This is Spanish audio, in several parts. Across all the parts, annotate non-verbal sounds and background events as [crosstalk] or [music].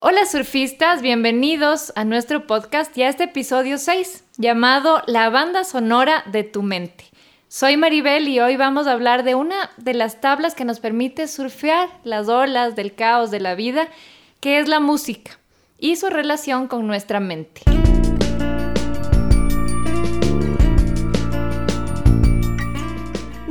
Hola surfistas, bienvenidos a nuestro podcast y a este episodio 6 llamado La banda sonora de tu mente. Soy Maribel y hoy vamos a hablar de una de las tablas que nos permite surfear las olas del caos de la vida, que es la música y su relación con nuestra mente.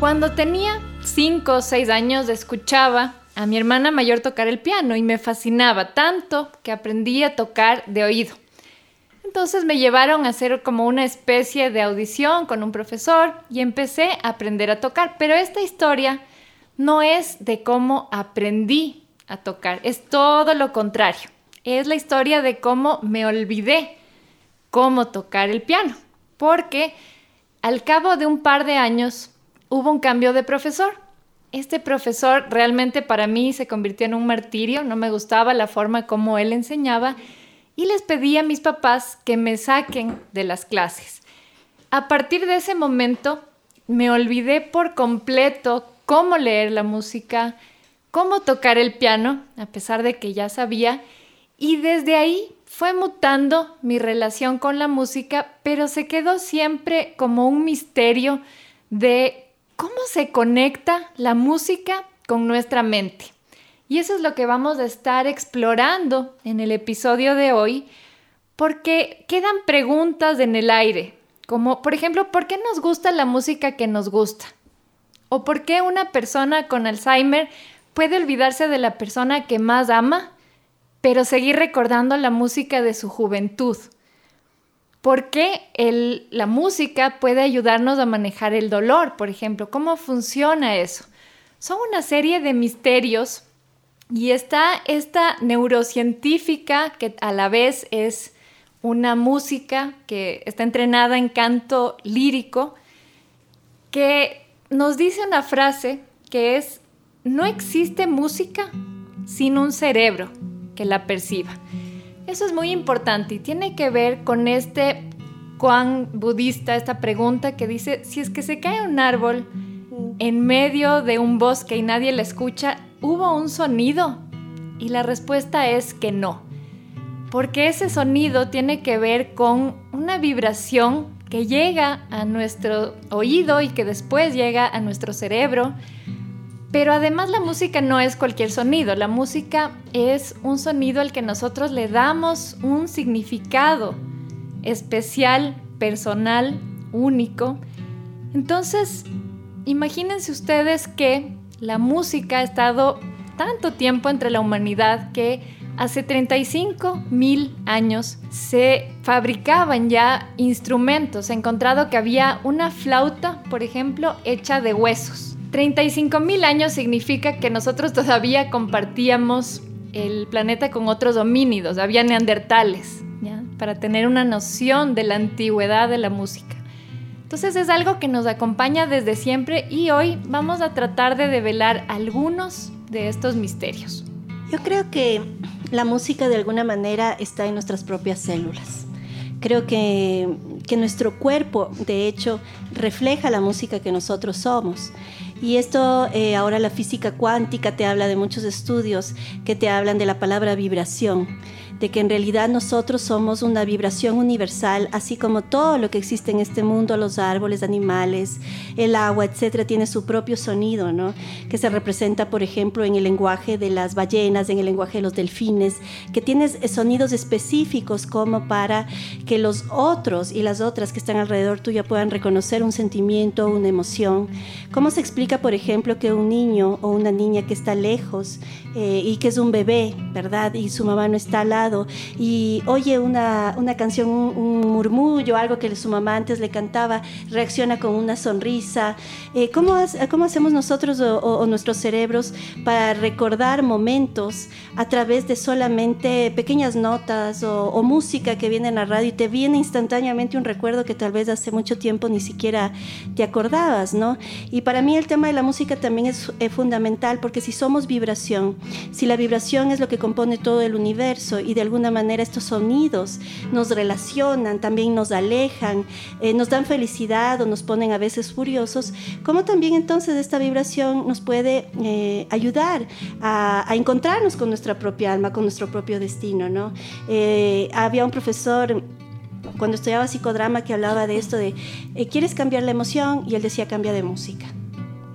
Cuando tenía 5 o 6 años escuchaba a mi hermana mayor tocar el piano y me fascinaba tanto que aprendí a tocar de oído. Entonces me llevaron a hacer como una especie de audición con un profesor y empecé a aprender a tocar. Pero esta historia no es de cómo aprendí a tocar, es todo lo contrario. Es la historia de cómo me olvidé cómo tocar el piano. Porque al cabo de un par de años hubo un cambio de profesor. Este profesor realmente para mí se convirtió en un martirio, no me gustaba la forma como él enseñaba y les pedí a mis papás que me saquen de las clases. A partir de ese momento me olvidé por completo cómo leer la música, cómo tocar el piano, a pesar de que ya sabía, y desde ahí fue mutando mi relación con la música, pero se quedó siempre como un misterio de cómo se conecta la música con nuestra mente. Y eso es lo que vamos a estar explorando en el episodio de hoy, porque quedan preguntas en el aire, como por ejemplo, ¿por qué nos gusta la música que nos gusta? ¿O por qué una persona con Alzheimer puede olvidarse de la persona que más ama, pero seguir recordando la música de su juventud? ¿Por qué la música puede ayudarnos a manejar el dolor, por ejemplo? ¿Cómo funciona eso? Son una serie de misterios y está esta neurocientífica que a la vez es una música que está entrenada en canto lírico, que nos dice una frase que es, no existe música sin un cerebro que la perciba. Eso es muy importante y tiene que ver con este cuán budista, esta pregunta que dice, si es que se cae un árbol en medio de un bosque y nadie la escucha, ¿hubo un sonido? Y la respuesta es que no, porque ese sonido tiene que ver con una vibración que llega a nuestro oído y que después llega a nuestro cerebro pero además la música no es cualquier sonido, la música es un sonido al que nosotros le damos un significado especial, personal, único. Entonces, imagínense ustedes que la música ha estado tanto tiempo entre la humanidad que hace 35 mil años se fabricaban ya instrumentos. Se ha encontrado que había una flauta, por ejemplo, hecha de huesos 35 mil años significa que nosotros todavía compartíamos el planeta con otros homínidos, había neandertales, para tener una noción de la antigüedad de la música. Entonces es algo que nos acompaña desde siempre y hoy vamos a tratar de develar algunos de estos misterios. Yo creo que la música de alguna manera está en nuestras propias células. Creo que, que nuestro cuerpo, de hecho, refleja la música que nosotros somos. Y esto, eh, ahora la física cuántica te habla de muchos estudios que te hablan de la palabra vibración de que en realidad nosotros somos una vibración universal, así como todo lo que existe en este mundo, los árboles, animales, el agua, etcétera, tiene su propio sonido, ¿no? Que se representa, por ejemplo, en el lenguaje de las ballenas, en el lenguaje de los delfines, que tiene sonidos específicos como para que los otros y las otras que están alrededor tuya puedan reconocer un sentimiento, una emoción. ¿Cómo se explica, por ejemplo, que un niño o una niña que está lejos eh, y que es un bebé, ¿verdad? Y su mamá no está al cuidado y oye una, una canción, un, murmullo, algo que su mamá antes le cantaba, reacciona con una sonrisa. Eh, ¿cómo, ¿cómo, hacemos nosotros o, nuestros cerebros para recordar momentos a través de solamente pequeñas notas o, o música que viene en la radio y te viene instantáneamente un recuerdo que tal vez hace mucho tiempo ni siquiera te acordabas, ¿no? Y para mí el tema de la música también es fundamental porque si somos vibración, si la vibración es lo que compone todo el universo y de alguna manera estos sonidos nos relacionan, también nos alejan, eh, nos dan felicidad o nos ponen a veces furiosos, ¿cómo también entonces esta vibración nos puede eh, ayudar a, encontrarnos con nuestra propia alma, con nuestro propio destino, ¿no? Eh, había un profesor cuando estudiaba psicodrama que hablaba de esto de, ¿quieres cambiar la emoción? Y él decía, cambia de música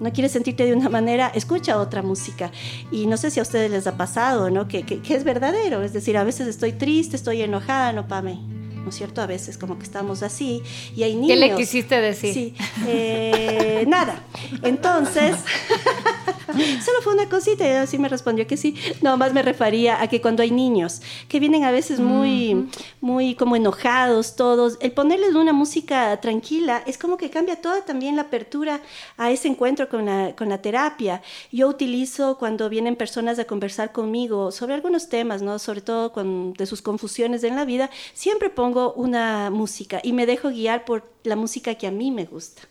no quieres sentirte de una manera, escucha otra música. Y no sé si a ustedes les ha pasado, ¿no? Que, que, es verdadero. Es decir, a veces estoy triste, estoy enojada, no pame. ¿No es cierto? A veces como que estamos así y hay niños. ¿Qué le quisiste decir? Sí, eh, nada. Entonces, [laughs] solo fue una cosita y así me respondió que sí. No, más me refería a que cuando hay niños que vienen a veces muy, muy como enojados todos, el ponerles una música tranquila es como que cambia toda también la apertura a ese encuentro con la, con la terapia. Yo utilizo cuando vienen personas a conversar conmigo sobre algunos temas, ¿no? Sobre todo con, de sus confusiones en la vida, siempre pongo una música y me dejo guiar por la música que a mí me gusta.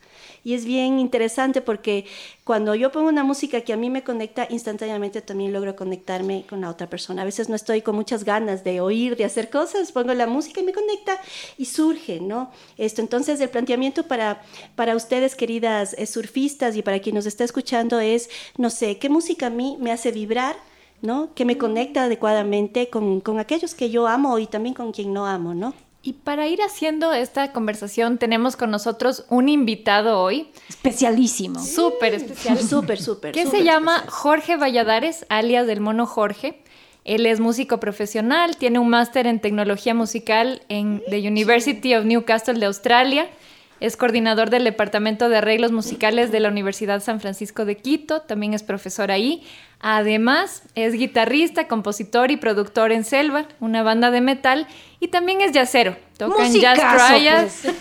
Y es bien interesante porque cuando yo pongo una música que a mí me conecta, instantáneamente también logro conectarme con la otra persona. A veces no estoy con muchas ganas de oír, de hacer cosas, pongo la música y me conecta y surge, ¿no? Esto, entonces el planteamiento para, para ustedes, queridas eh, surfistas, y para quien nos está escuchando es, no sé, ¿qué música a mí me hace vibrar? ¿no? Que me conecta adecuadamente con, con aquellos que yo amo y también con quien no amo, ¿no? Y para ir haciendo esta conversación, tenemos con nosotros un invitado hoy. Especialísimo. Súper especial. [laughs] Súper, súper. Que se llama Jorge Valladares, alias del Mono Jorge. Él es músico profesional, tiene un máster en tecnología musical en the University of Newcastle de Australia es coordinador del Departamento de Arreglos Musicales de la Universidad San Francisco de Quito, también es profesor ahí. Además, es guitarrista, compositor y productor en Selva, una banda de metal, y también es jazzero. Toca en Jazz Trials. Pues.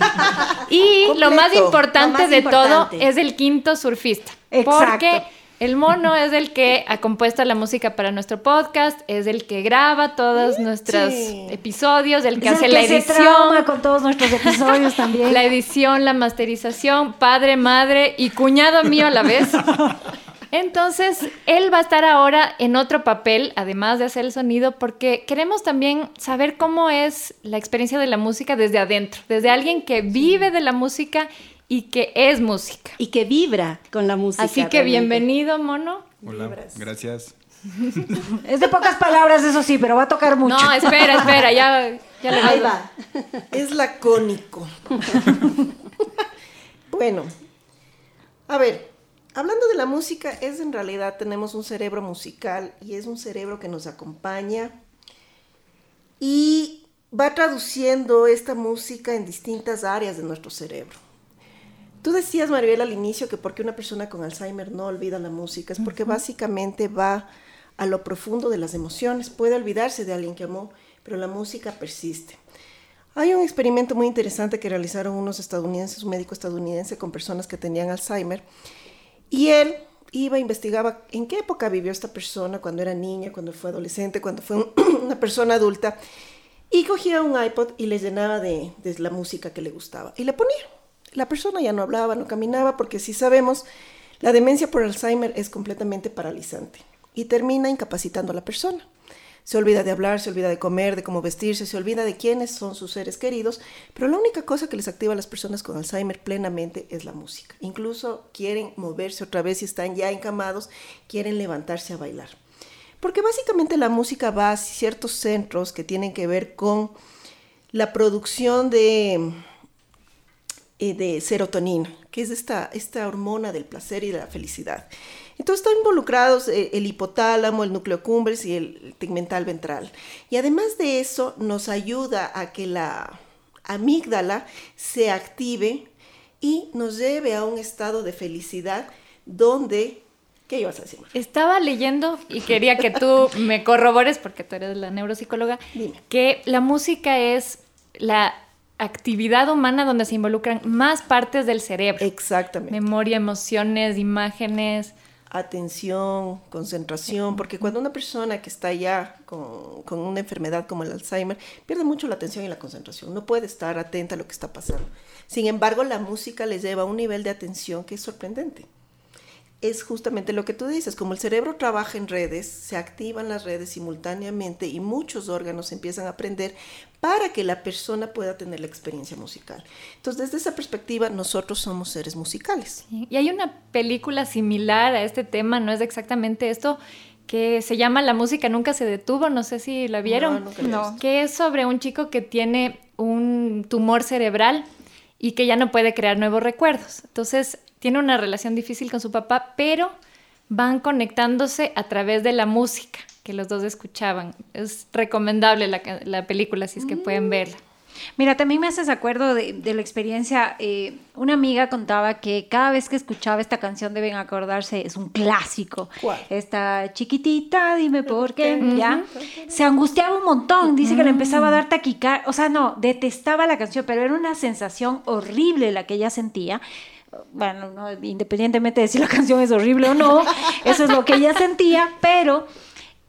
Y lo más importante de todo es el quinto surfista. Exacto. Porque el mono es el que ha compuesto la música para nuestro podcast, es el que graba todos nuestros episodios, el que hace la edición. con todos nuestros episodios también. La edición, la masterización, padre, madre y cuñado mío a la vez. Entonces, él va a estar ahora en otro papel, además de hacer el sonido, porque queremos también saber cómo es la experiencia de la música desde adentro, desde alguien que vive de la música y que es música. Y que vibra con la música. Así que bienvenido, mono. Hola, gracias. Es de pocas palabras, eso sí, pero va a tocar mucho. No, espera, espera, ya, ya le Ahí va. Es lacónico. bueno, a ver, hablando de la música, es en realidad tenemos un cerebro musical y es un cerebro que nos acompaña y va traduciendo esta música en distintas áreas de nuestro cerebro. Tú decías, Maribel, al inicio que porque una persona con Alzheimer no olvida la música, es porque básicamente va a lo profundo de las emociones. Puede olvidarse de alguien que amó, pero la música persiste. Hay un experimento muy interesante que realizaron unos estadounidenses, un médico estadounidense con personas que tenían Alzheimer, y él iba, investigaba en qué época vivió esta persona, cuando era niña, cuando fue adolescente, cuando fue [clears throat] una persona adulta, y cogía un iPod y le llenaba de, de la música que le gustaba, y le ponía la persona ya no hablaba, no caminaba, porque si sabemos, la demencia por Alzheimer es completamente paralizante y termina incapacitando a la persona. Se olvida de hablar, se olvida de comer, de cómo vestirse, se olvida de quiénes son sus seres queridos, pero la única cosa que les activa a las personas con Alzheimer plenamente es la música. Incluso quieren moverse otra vez y están ya encamados, quieren levantarse a bailar. Porque básicamente la música va a ciertos centros que tienen que ver con la producción de eh, de serotonina, que es esta, esta hormona del placer y de la felicidad. Entonces están involucrados eh, el hipotálamo, el núcleo cumbres y el tegmental ventral. Y además de eso nos ayuda a que la amígdala se active y nos lleve a un estado de felicidad donde ¿Qué ibas a decir? Estaba leyendo y quería que tú me corrobores, porque tú eres la neuropsicóloga, Dime. que la música es la actividad humana donde se involucran más partes del cerebro. Exactamente. Memoria, emociones, imágenes. atención, concentración, porque cuando una persona que está ya con, con, una enfermedad como el Alzheimer pierde mucho la atención y la concentración, no puede estar atenta a lo que está pasando. Sin embargo, la música les lleva a un nivel de atención que es sorprendente. Es justamente lo que tú dices, como el cerebro trabaja en redes, se activan las redes simultáneamente y muchos órganos empiezan a aprender para que la persona pueda tener la experiencia musical. Entonces, desde esa perspectiva, nosotros somos seres musicales. Y hay una película similar a este tema, no es exactamente esto, que se llama La música nunca se detuvo, no sé si la vieron. No, no. Que es sobre un chico que tiene un tumor cerebral y que ya no puede crear nuevos recuerdos. Entonces, tiene una relación difícil con su papá, pero van conectándose a través de la música que los dos escuchaban. Es recomendable la, la película si es que mm. pueden verla. Mira, también me haces acuerdo de, de la experiencia. Eh, una amiga contaba que cada vez que escuchaba esta canción, deben acordarse, es un clásico. ¿Cuál? Esta chiquitita, dime por qué, uh -huh. ¿ya? Se angustiaba un montón, dice que le empezaba a dar taquicar. O sea, no, detestaba la canción, pero era una sensación horrible la que ella sentía bueno, no, independientemente de si la [laughs] canción es horrible o no, eso es lo que ella sentía, pero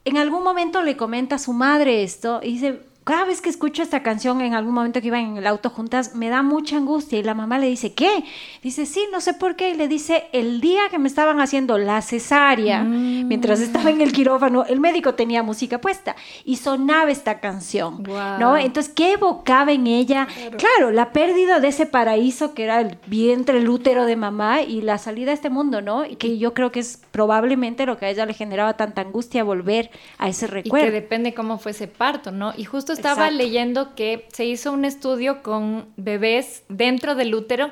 en algún momento le comenta a su madre esto y dice, cada vez que escucho esta canción, en algún momento que iban en el auto juntas, me da mucha angustia. Y la mamá le dice, ¿qué? Dice, sí, no sé por qué. Y le dice, el día que me estaban haciendo la cesárea, mm. mientras estaba en el quirófano, el médico tenía música puesta y sonaba esta canción, wow. ¿no? Entonces, ¿qué evocaba en ella? Claro. claro, la pérdida de ese paraíso que era el vientre, el útero de mamá y la salida a este mundo, ¿no? Y que yo creo que es probablemente lo que a ella le generaba tanta angustia volver a ese recuerdo. Y que depende cómo fue ese parto, ¿no? Y justo estaba Exacto. leyendo que se hizo un estudio con bebés dentro del útero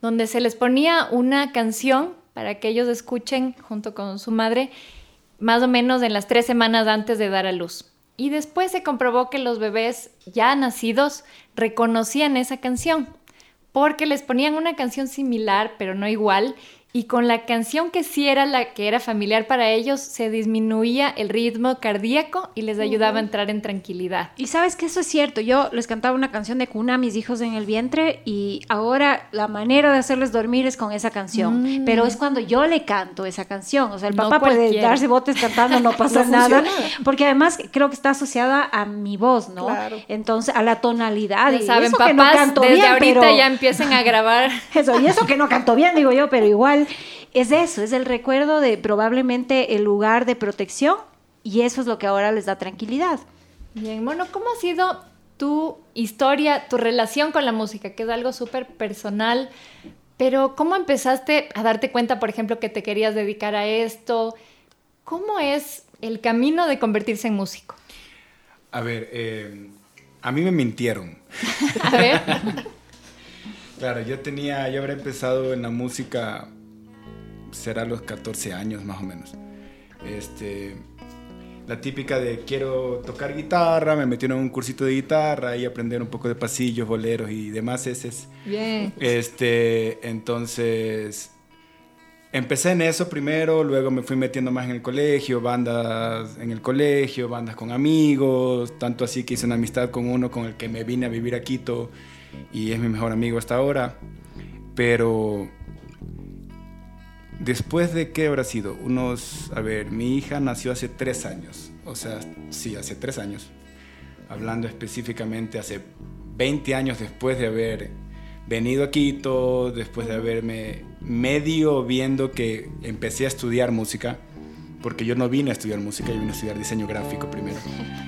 donde se les ponía una canción para que ellos escuchen junto con su madre más o menos en las tres semanas antes de dar a luz. Y después se comprobó que los bebés ya nacidos reconocían esa canción porque les ponían una canción similar pero no igual y con la canción que sí era la que era familiar para ellos, se disminuía el ritmo cardíaco y les ayudaba a entrar en tranquilidad. Y sabes que eso es cierto, yo les cantaba una canción de cuna a mis hijos en el vientre y ahora la manera de hacerles dormir es con esa canción, mm. pero es cuando yo le canto esa canción, o sea, el papá no puede darse botes cantando, no [laughs] pasa no nada, porque además creo que está asociada a mi voz, ¿no? Claro. Entonces, a la tonalidad. Ya y saben, eso papás, que no canto desde bien, ahorita pero... ya empiecen a grabar. [laughs] Eso, y eso que no canto bien, digo yo, pero igual es eso, es el recuerdo de probablemente el lugar de protección y eso es lo que ahora les da tranquilidad. Bien, bueno, ¿cómo ha sido tu historia, tu relación con la música, que es algo súper personal? Pero ¿cómo empezaste a darte cuenta, por ejemplo, que te querías dedicar a esto? ¿Cómo es el camino de convertirse en músico? A ver, eh, a mí me mintieron. [laughs] a ver. [laughs] claro, yo tenía, yo habría empezado en la música será los 14 años más o menos. Este, la típica de quiero tocar guitarra, me metieron en un cursito de guitarra y aprender un poco de pasillos, boleros y demás ese Bien. Este, entonces empecé en eso primero, luego me fui metiendo más en el colegio, bandas en el colegio, bandas con amigos, tanto así que hice una amistad con uno con el que me vine a vivir a Quito y es mi mejor amigo hasta ahora. Pero después de qué habrá sido, unos, a ver, mi hija nació hace tres años, o sea, sí, hace tres años, hablando específicamente hace 20 años después de haber venido a Quito, después de haberme medio viendo que empecé a estudiar música, porque yo no vine a estudiar música, yo vine a estudiar diseño gráfico primero.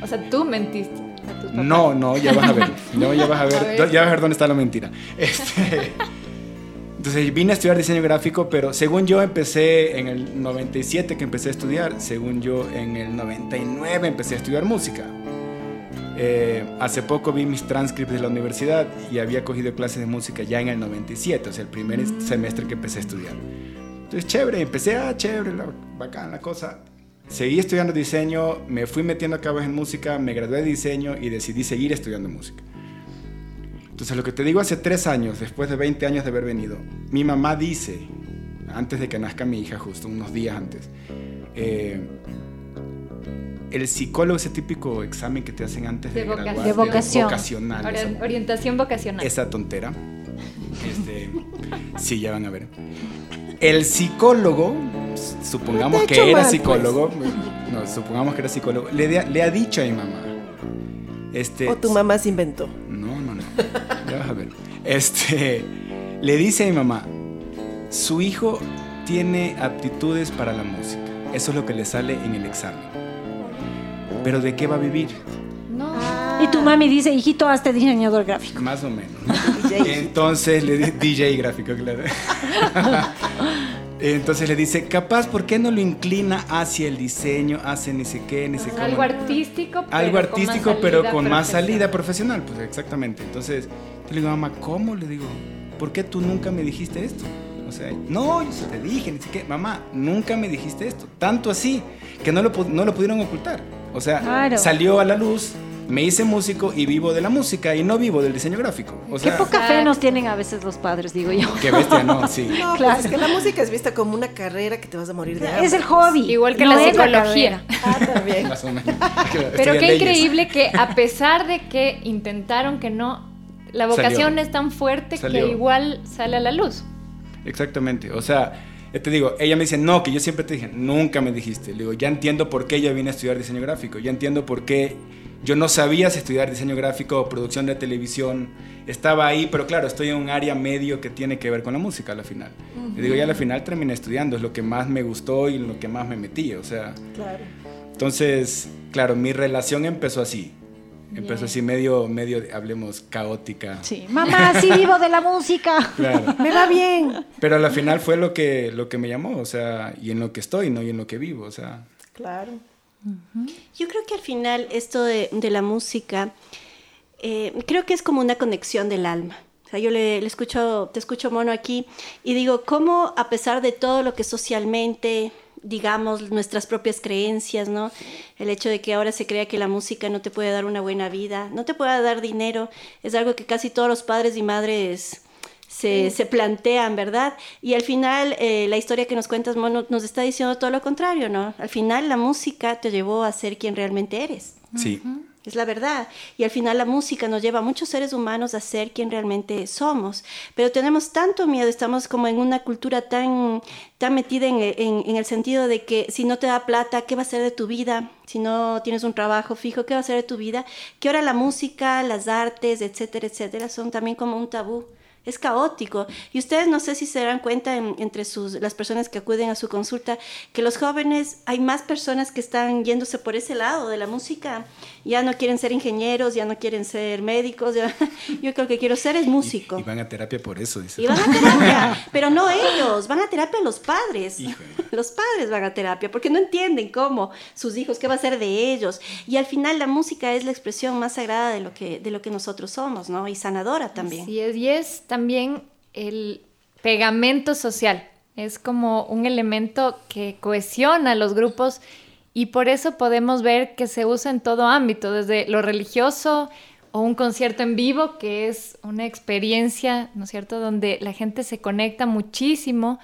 O sea, tú mentiste. A tus papás. No, no, ya vas a ver, [laughs] no, ya vas a ver, a ver. ya vas a ver dónde está la mentira. Este, entonces vine a estudiar diseño gráfico, pero según yo empecé en el 97 que empecé a estudiar, según yo en el 99 empecé a estudiar música. Eh, hace poco vi mis transcripts de la universidad y había cogido clases de música ya en el 97, o sea, el primer mm. semestre que empecé a estudiar. Entonces, chévere, empecé, ah, chévere, la, bacán la cosa. Seguí estudiando diseño, me fui metiendo a cabo en música, me gradué de diseño y decidí seguir estudiando música. Entonces, lo que te digo hace tres años, después de 20 años de haber venido, mi mamá dice antes de que nazca mi hija, justo unos días antes. Eh, el psicólogo, ese típico examen que te hacen antes de, De vocación. graduar, De vocación. vocacional, Ori- esa- orientación vocacional. esa tontera. Este, sí, ya van a ver. El psicólogo, supongamos No que era mal, psicólogo, no, supongamos que era psicólogo, le, de- le ha dicho a mi mamá. Este, O tu mamá se inventó. no, Este, le dice a mi mamá, su hijo tiene aptitudes para la música. Eso es lo que le sale en el examen. Pero ¿de qué va a vivir? No. Y tu mami dice, hijito, hazte diseñador gráfico. Más o menos. [laughs] DJ. Entonces le di DJ gráfico, claro. [laughs] Entonces le dice, capaz, ¿por qué no lo inclina hacia el diseño, hacia ni sé qué, ni sé cómo? Algo artístico, pero Algo con más artístico, pero con más profesional. salida profesional, pues exactamente. Entonces, yo le digo, mamá, ¿cómo? Le digo, ¿por qué tú nunca me dijiste esto? O sea, no, yo sí te dije, ni sé qué. Mamá, nunca me dijiste esto. Tanto así que no lo, no lo pudieron ocultar. O sea, Claro. salió a la luz, me hice músico y vivo de la música y no vivo del diseño gráfico. O Qué sea, poca fe nos tienen a veces los padres, digo yo. qué bestia, no, [laughs] sí. No, Claro. pues es que la música es vista como una carrera que te vas a morir de hambre. Es el hobby. Igual que no la psicología. Ah, también. Más o menos. [laughs] Pero qué leyes. increíble que a pesar de que intentaron que no, la vocación Salió. es tan fuerte Salió. que igual sale a la luz. Exactamente, o sea, ya te digo, ella me dice, no, que yo siempre te dije, nunca me dijiste. Le digo, ya entiendo por qué yo vine a estudiar diseño gráfico, ya entiendo por qué yo no sabía si estudiar diseño gráfico o producción de televisión. Estaba ahí, pero claro, estoy en un área medio que tiene que ver con la música a la final. Le digo, ya a la final terminé estudiando, es lo que más me gustó y lo que más me metí, o sea. Claro. Entonces, claro, mi relación empezó así. Empezó así medio, medio, hablemos, caótica. Sí, mamá, sí vivo de la música. Claro. [laughs] Me va bien. Pero a la final fue lo que, lo que me llamó, o sea, y en lo que estoy, ¿no? Y en lo que vivo, o sea. Claro. Yo creo que al final esto de, la música, eh, creo que es como una conexión del alma. O sea, yo le, le escucho, te escucho mono aquí y digo, cómo a pesar de todo lo que socialmente, digamos, nuestras propias creencias, ¿no? El hecho de que ahora se crea que la música no te puede dar una buena vida, no te puede dar dinero, es algo que casi todos los padres y madres se, se plantean, ¿verdad? Y al final eh, la historia que nos cuentas, Mono, nos está diciendo todo lo contrario, ¿no? Al final la música te llevó a ser quien realmente eres. Sí. Es la verdad. Y al final la música nos lleva a muchos seres humanos a ser quien realmente somos. Pero tenemos tanto miedo, estamos como en una cultura tan, tan metida en, en- en el sentido de que si no te da plata, ¿qué va a ser de tu vida? Si no tienes un trabajo fijo, ¿qué va a ser de tu vida? Que ahora la música, las artes, etcétera, etcétera, son también como un tabú. Es caótico. Y ustedes no sé si se dan cuenta en- entre sus, las personas que acuden a su consulta que los jóvenes, hay más personas que están yéndose por ese lado de la música. Ya no quieren ser ingenieros, ya no quieren ser médicos. ya- [laughs] yo creo que quiero ser es músico. Y, y van a terapia por eso, dice. Y van a terapia, [laughs] pero no ellos, van a terapia los padres. Híjole. [laughs] Los padres van a terapia porque no entienden cómo sus hijos, qué va a ser de ellos. Y al final la música es la expresión más sagrada de lo que, de lo que nosotros somos, ¿no? Y sanadora también. Así es, y es también el pegamento social. Es como un elemento que cohesiona los grupos y por eso podemos ver que se usa en todo ámbito, desde lo religioso o un concierto en vivo, que es una experiencia, ¿no es cierto?, donde la gente se conecta muchísimo.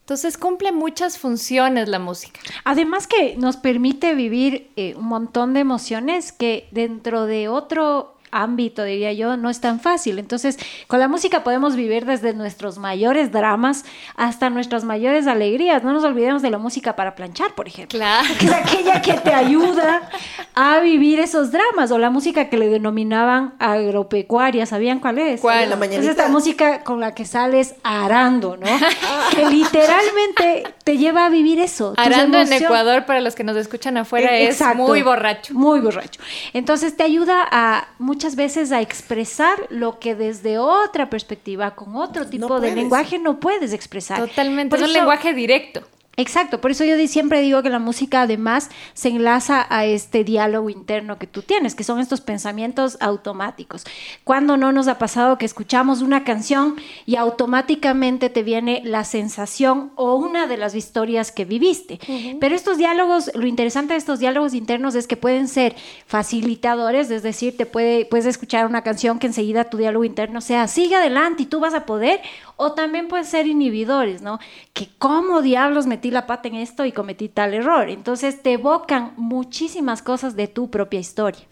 Entonces cumple muchas funciones la música. Además que nos permite vivir eh, un montón de emociones que dentro de otro ámbito, diría yo, no es tan fácil. Entonces, con la música podemos vivir desde nuestros mayores dramas hasta nuestras mayores alegrías. No nos olvidemos de la música para planchar, por ejemplo. Claro. [laughs] Que es aquella que te ayuda a vivir esos dramas. O la música que le denominaban agropecuaria. ¿Sabían cuál es? ¿Cuál? La Es esta música con la que sales arando, ¿no? [laughs] que literalmente te lleva a vivir eso. Arando en Ecuador, para los que nos escuchan afuera, Eh, es exacto. muy borracho. Muy borracho. Entonces te ayuda a muchas veces a expresar lo que desde otra perspectiva, con otro tipo de puedes. lenguaje, no puedes expresar. Totalmente. Por es un lenguaje directo. Exacto, por eso yo siempre digo que la música además se enlaza a este diálogo interno que tú tienes, que son estos pensamientos automáticos. Cuando no nos ha pasado que escuchamos una canción y automáticamente te viene la sensación o una de las historias que viviste? Pero estos diálogos, lo interesante de estos diálogos internos es que pueden ser facilitadores, es decir, te puede, puedes escuchar una canción que enseguida tu diálogo interno sea, sigue adelante y tú vas a poder, o también pueden ser inhibidores, ¿no? Que cómo diablos me la pata en esto y cometí tal error. Entonces te evocan muchísimas cosas de tu propia historia.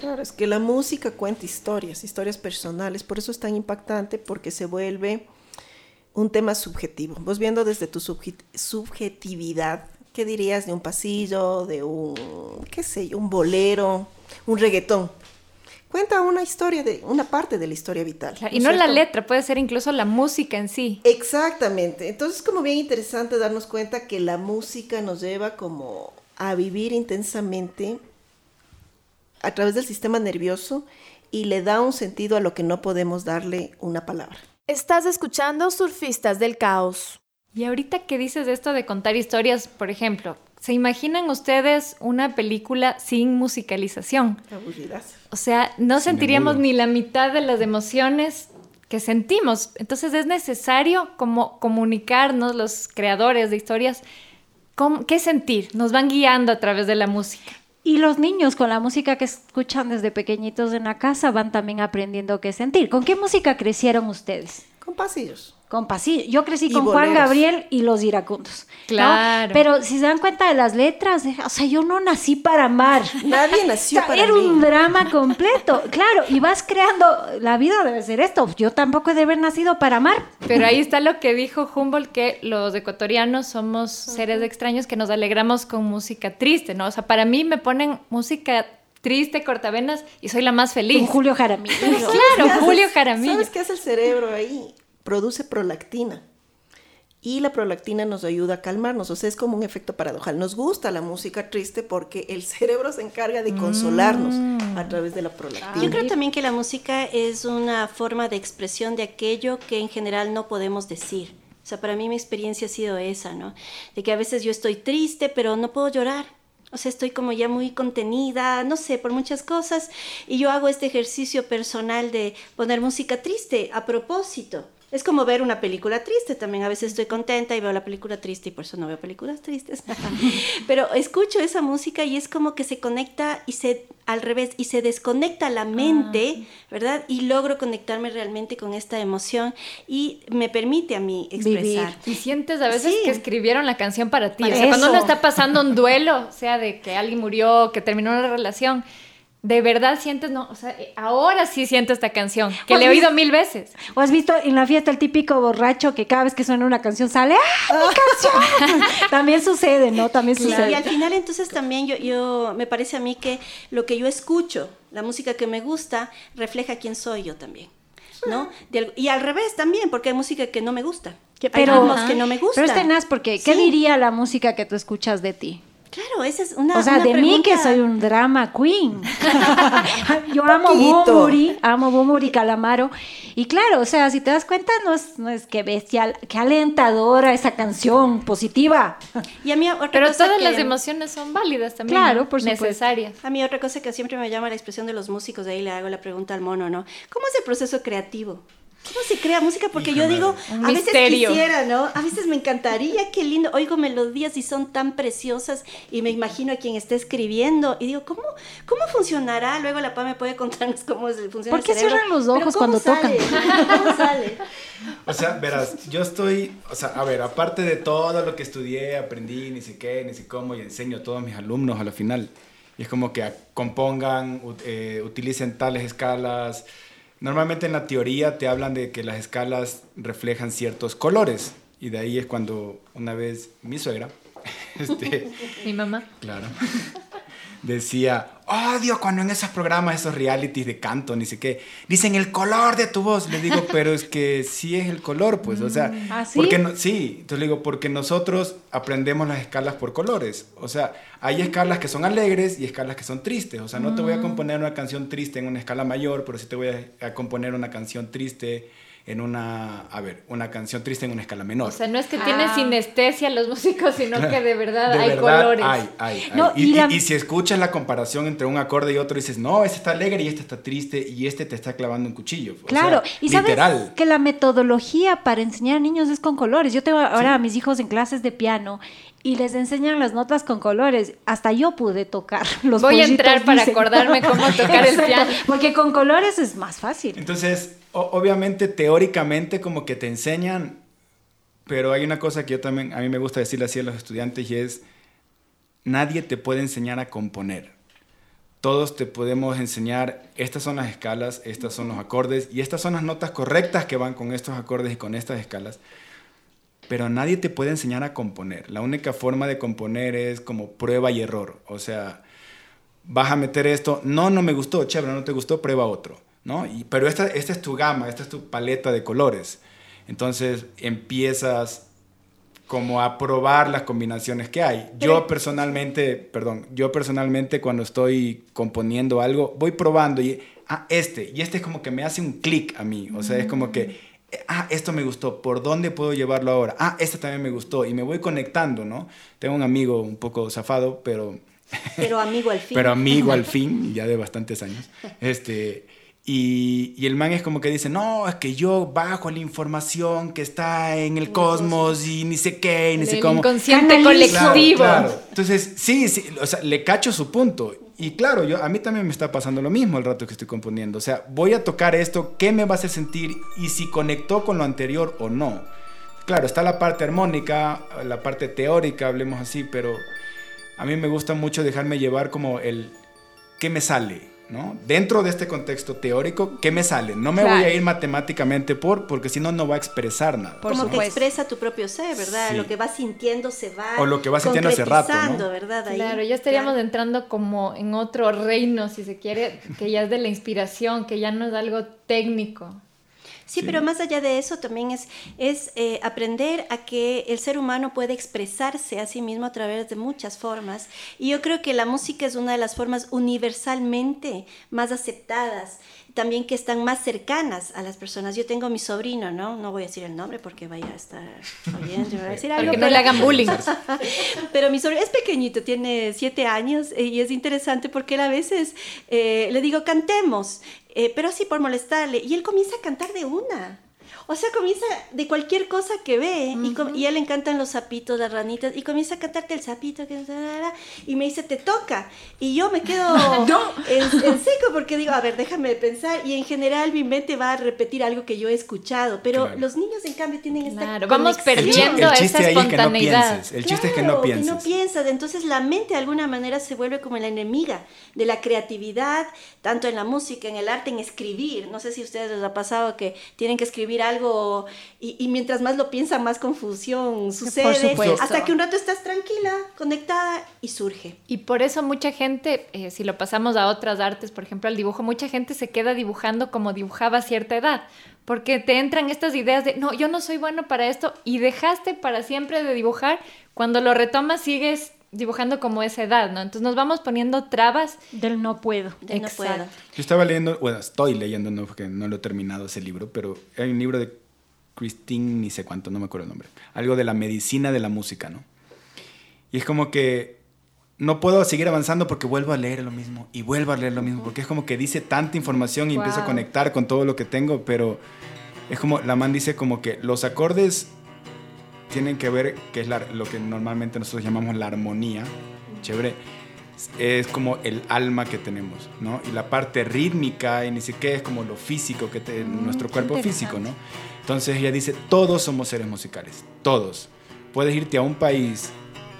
Claro, es que la música cuenta historias, historias personales, por eso es tan impactante porque se vuelve un tema subjetivo. Vos viendo desde tu subjetividad, ¿qué dirías de un pasillo, de un, qué sé yo, un bolero, un reggaetón? Cuenta una historia de una parte de la historia vital. y no la letra, puede ser incluso la música en sí. Exactamente. Entonces es como bien interesante darnos cuenta que la música nos lleva como a vivir intensamente a través del sistema nervioso y le da un sentido a lo que no podemos darle una palabra. Estás escuchando Surfistas del Caos. Y ahorita que dices esto de contar historias, por ejemplo, ¿Se imaginan ustedes una película sin musicalización? O sea, no sentiríamos ni la mitad de las emociones que sentimos. Entonces es necesario como comunicarnos los creadores de historias qué sentir. Nos van guiando a través de la música. Y los niños con la música que escuchan desde pequeñitos en la casa van también aprendiendo qué sentir. ¿Con qué música crecieron ustedes? Con pasillos con pasillo. Yo crecí con Juan Gabriel y los iracundos. Claro. Pero si se dan cuenta de las letras, o sea, yo no nací para amar. [laughs] Nadie nació para Era un drama completo. Claro, y vas creando, la vida debe ser esto. Yo tampoco he de haber nacido para amar. Pero ahí está lo que dijo Humboldt, que los ecuatorianos somos seres extraños que nos alegramos con música triste, ¿no? O sea, para mí me ponen música triste, cortavenas, y soy la más feliz. Con Julio Jaramillo. [laughs] claro, [laughs] Julio Jaramillo. ¿Sabes qué hace el cerebro ahí? Produce prolactina. Y la prolactina nos ayuda a calmarnos, o sea, es como un efecto paradojal. Nos gusta la música triste porque el [laughs] cerebro se encarga de consolarnos a mm. través de la prolactina. Yo creo también que la música es una forma de expresión de aquello que en general no podemos decir. O sea, para mí mi experiencia ha sido esa, ¿no? De que a veces yo estoy triste, pero no puedo llorar. O sea, estoy como ya muy contenida, no sé, por muchas cosas. Y yo hago este ejercicio personal de poner música triste a propósito es como ver una película triste también. A veces estoy contenta y veo la película triste y por eso no veo películas tristes. [laughs] Pero escucho esa música y es como que se conecta y se al revés y se desconecta la mente, ah, ¿verdad? Y logro conectarme realmente con esta emoción y me permite a mí expresar. Y sientes a veces que escribieron la canción para ti. o sea, cuando uno está pasando un duelo, sea de que alguien murió, que terminó una relación, de verdad sientes, no, o sea, eh, ahora sí siento esta canción, que le he oído mil veces. ¿O has visto en la fiesta el típico borracho que cada vez que suena una canción sale, ¡ah, mi [laughs] canción! [laughs] también sucede, ¿no? También sucede. Y al final entonces también yo, yo, me parece a mí que lo que yo escucho, la música que me gusta, refleja quién soy yo también. ¿no? y al revés también, porque hay música que no me gusta. pero, que no me gusta. Pero es tenaz porque, ¿qué diría la música que tú escuchas de ti? Claro, esa es una. O sea, de mí que soy un drama queen. [laughs] Yo amo Bumuri, amo Bumuri Calamaro. Y claro, o sea, si te das cuenta, no es, no es que bestial, que alentadora esa canción, positiva. Y a mí Pero todas las emociones son válidas también. Claro, por supuesto. Necesarias. A mí otra cosa que siempre me llama la expresión de los músicos, de ahí le hago la pregunta al mono, ¿no? ¿Cómo es el proceso creativo? ¿Cómo se crea música? Porque yo digo, a veces quisiera, ¿no? A veces me encantaría, qué lindo. Oigo melodías y son tan preciosas y me imagino a quien está escribiendo y digo, ¿cómo, cómo funcionará? Luego la PA me puede contarnos cómo funciona ¿Por qué cierran los ojos cuando tocan? [laughs] ¿Cómo sale? O sea, verás, yo estoy, o sea, a ver, aparte de todo lo que estudié, aprendí, ni sé qué, ni sé cómo, y enseño a todos mis alumnos a la final. Y es como que compongan, eh, utilicen tales escalas, Normalmente en la teoría te hablan de que las escalas reflejan ciertos colores y de ahí es cuando una vez mi suegra, [laughs] este, mi mamá, claro, decía, odio cuando en esos programas, esos realities de canto, ni sé qué, dicen el color de tu voz. Le digo, pero es que sí es el color, pues, o sea, ¿Ah, sí? porque no, sí, entonces le digo, porque nosotros aprendemos las escalas por colores. O sea, hay escalas que son alegres y escalas que son tristes. O sea, no te voy a mm. componer una canción triste en una escala mayor, pero sí te voy a, componer una canción triste en una, a ver, una canción triste en una escala menor. O sea, no es que tienen Ah. sinestesia los músicos, sino que de verdad De hay verdad, colores. Hay, hay, hay. No, y, y la- y- y si escuchas la comparación entre un acorde y otro, dices, no, este está alegre y este está triste y este te está clavando un cuchillo. O Claro, sea, y sabes literal. que la metodología para enseñar a niños es con colores. Yo tengo ahora a mis hijos en clases de piano y les enseñan las notas con colores. Hasta yo pude tocar [laughs] los Voy a entrar para dicen. acordarme cómo [laughs] tocar el piano. Porque con colores es más fácil. Entonces, o- obviamente, teóricamente, como que te enseñan, pero hay una cosa que yo también, a mí me gusta decirle así a los estudiantes y es, nadie te puede enseñar a componer. Todos te podemos enseñar, estas son las escalas, estas son los acordes y estas son las notas correctas que van con estos acordes y con estas escalas. Pero nadie te puede enseñar a componer. La única forma de componer es como prueba y error. O sea, vas a meter esto, no, no me gustó, chévere, no te gustó, prueba otro, ¿no? Y, pero esta, esta es tu gama, esta es tu paleta de colores. Entonces empiezas como a probar las combinaciones que hay. Yo personalmente, perdón, yo personalmente cuando estoy componiendo algo, voy probando y, ah, este, y este es como que me hace un clic a mí, o sea, es como que, ah, esto me gustó, ¿por dónde puedo llevarlo ahora? Ah, este también me gustó, y me voy conectando, ¿no? Tengo un amigo un poco zafado, pero [laughs] Pero amigo al fin. pero amigo al fin, [laughs] ya de bastantes años. Este, y, y el man es como que dice, no, es que yo bajo la información que está en el cosmos y ni sé qué, y ni El sé cómo. inconsciente colectivo. Claro, claro. Entonces, sí, sí, o sea, le cacho su punto. Y claro, yo, a mí también me está pasando lo mismo el rato que estoy componiendo. O sea, voy a tocar esto, ¿qué me va a hacer sentir? Y si conectó con lo anterior o no. Claro, está la parte armónica, la parte teórica, hablemos así, pero a mí me gusta mucho dejarme llevar como el qué me sale, ¿no? Dentro de este contexto teórico, ¿qué me sale? No me voy a ir matemáticamente por, porque si no, no va a expresar nada. Por como que expresa tu propio ser, ¿verdad? Sí. Lo que vas sintiendo se va O lo que vas sintiendo hace rato, ¿no? ¿verdad? Ahí, Claro, ya estaríamos claro. entrando como en otro reino, si se quiere, que ya es de la inspiración, que ya no es algo técnico. Sí, pero más allá de eso también es, es eh, aprender a que el ser humano puede expresarse a sí mismo a través de muchas formas. Y yo creo que la música es una de las formas universalmente más aceptadas, también que están más cercanas a las personas. Yo tengo mi sobrino, ¿no? No voy a decir el nombre porque vaya a estar oyendo, voy a decir algo, Para que no pero- le hagan bullying. [laughs] pero mi sobrino es pequeñito, tiene siete años eh, y es interesante porque él a veces eh, le digo, cantemos, eh, pero así por molestarle. Y él comienza a cantar de una. O sea, comienza de cualquier cosa que ve y, a él le encantan los sapitos, las ranitas y comienza a cantarte el sapito que y me dice, te toca. Y yo me quedo [laughs] en, en seco porque digo, a ver, déjame pensar y en general mi mente va a repetir algo que yo he escuchado, pero Claro. los niños en cambio tienen esta Claro, vamos Perdiendo el chiste esa ahí es que no espontaneidad. El chiste es que no Claro, pienses. no piensas. Entonces la mente de alguna manera se vuelve como la enemiga de la creatividad, tanto en la música, en el arte, en escribir. No sé si a ustedes les ha pasado que tienen que escribir algo y, y mientras más lo piensan, más confusión sucede. Hasta que un rato estás tranquila, conectada y surge. Y por eso mucha gente, eh, si lo pasamos a otras artes, por ejemplo al dibujo, mucha gente se queda dibujando como dibujaba a cierta edad, porque te entran estas ideas de, no, yo no soy bueno para esto, y dejaste para siempre de dibujar, cuando lo retomas sigues dibujando como esa edad, ¿no? Entonces nos vamos poniendo trabas. Del no puedo. De no Exacto. puedo. Yo estaba leyendo, bueno, estoy leyendo, no, porque no lo he terminado ese libro, pero hay un libro de Christine, ni sé cuánto, no me acuerdo el nombre. Algo de la medicina de la música, ¿no? Y es como que no puedo seguir avanzando porque vuelvo a leer lo mismo y vuelvo a leer lo mismo, porque es como que dice tanta información y empiezo a Wow. conectar con todo lo que tengo, pero es como, la man dice como que los acordes tienen que ver, que es la- lo que normalmente nosotros llamamos la armonía, chévere, es como el alma que tenemos, ¿no? Y la parte rítmica y ni siquiera es como lo físico, que te- nuestro cuerpo físico, ¿no? Entonces ella dice, todos somos seres musicales, todos. Puedes irte a un país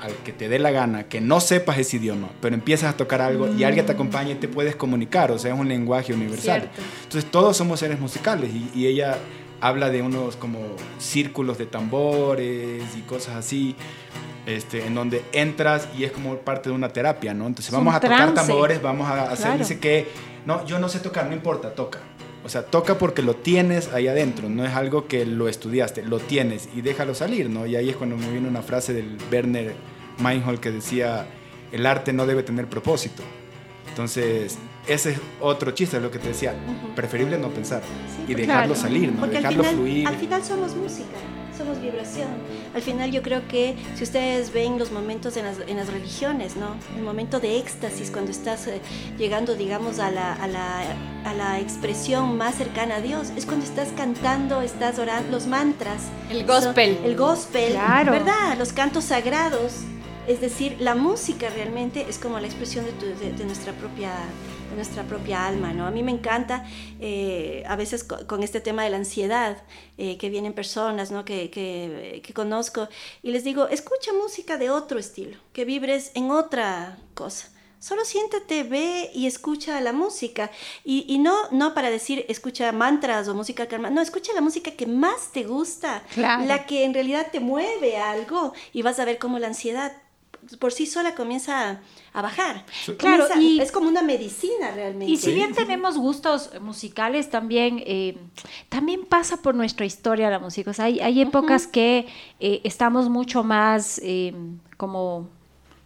al que te dé la gana, que no sepas ese idioma, pero empiezas a tocar algo y alguien te acompaña y te puedes comunicar, o sea, es un lenguaje universal. Cierto. Entonces todos somos seres musicales y, y ella habla de unos como círculos de tambores y cosas así, este, en donde entras y es como parte de una terapia, ¿no? Entonces vamos a tocar trance. tambores, vamos a hacer Claro. dice que, no, yo no sé tocar, no importa, toca. O sea, toca porque lo tienes ahí adentro, no es algo que lo estudiaste, lo tienes y déjalo salir, ¿no? Y ahí es cuando me viene una frase del Werner Meinhold que decía, el arte no debe tener propósito. Entonces, ese es otro chiste, lo que te decía. Preferible no pensar y dejarlo salir, ¿no? Porque dejarlo al final, fluir. Al final somos música, somos vibración. Al final yo creo que si ustedes ven los momentos en las, en las religiones, ¿no? El momento de éxtasis, cuando estás eh, llegando, digamos, a la, a, la, a la expresión más cercana a Dios, es cuando estás cantando, estás orando, los mantras. El gospel. son- el gospel, Claro. ¿verdad? Los cantos sagrados. Es decir, la música realmente es como la expresión de, tu- de- de nuestra propia nuestra propia alma, ¿no? A mí me encanta eh, a veces co- con, este tema de la ansiedad, eh, que vienen personas, ¿no? Que, que, que conozco y les digo, escucha música de otro estilo, que vibres en otra cosa. Solo siéntate, ve y escucha la música. Y, y no, no para decir escucha mantras o música calma. No, escucha la música que más te gusta. Claro. La que en realidad te mueve a algo. Y vas a ver cómo la ansiedad por sí sola comienza a, a bajar. Claro, Comienza- y- es como una medicina realmente. Y si bien tenemos gustos musicales, también, eh, también pasa por nuestra historia la música. O sea, hay, hay épocas que eh, estamos mucho más eh, como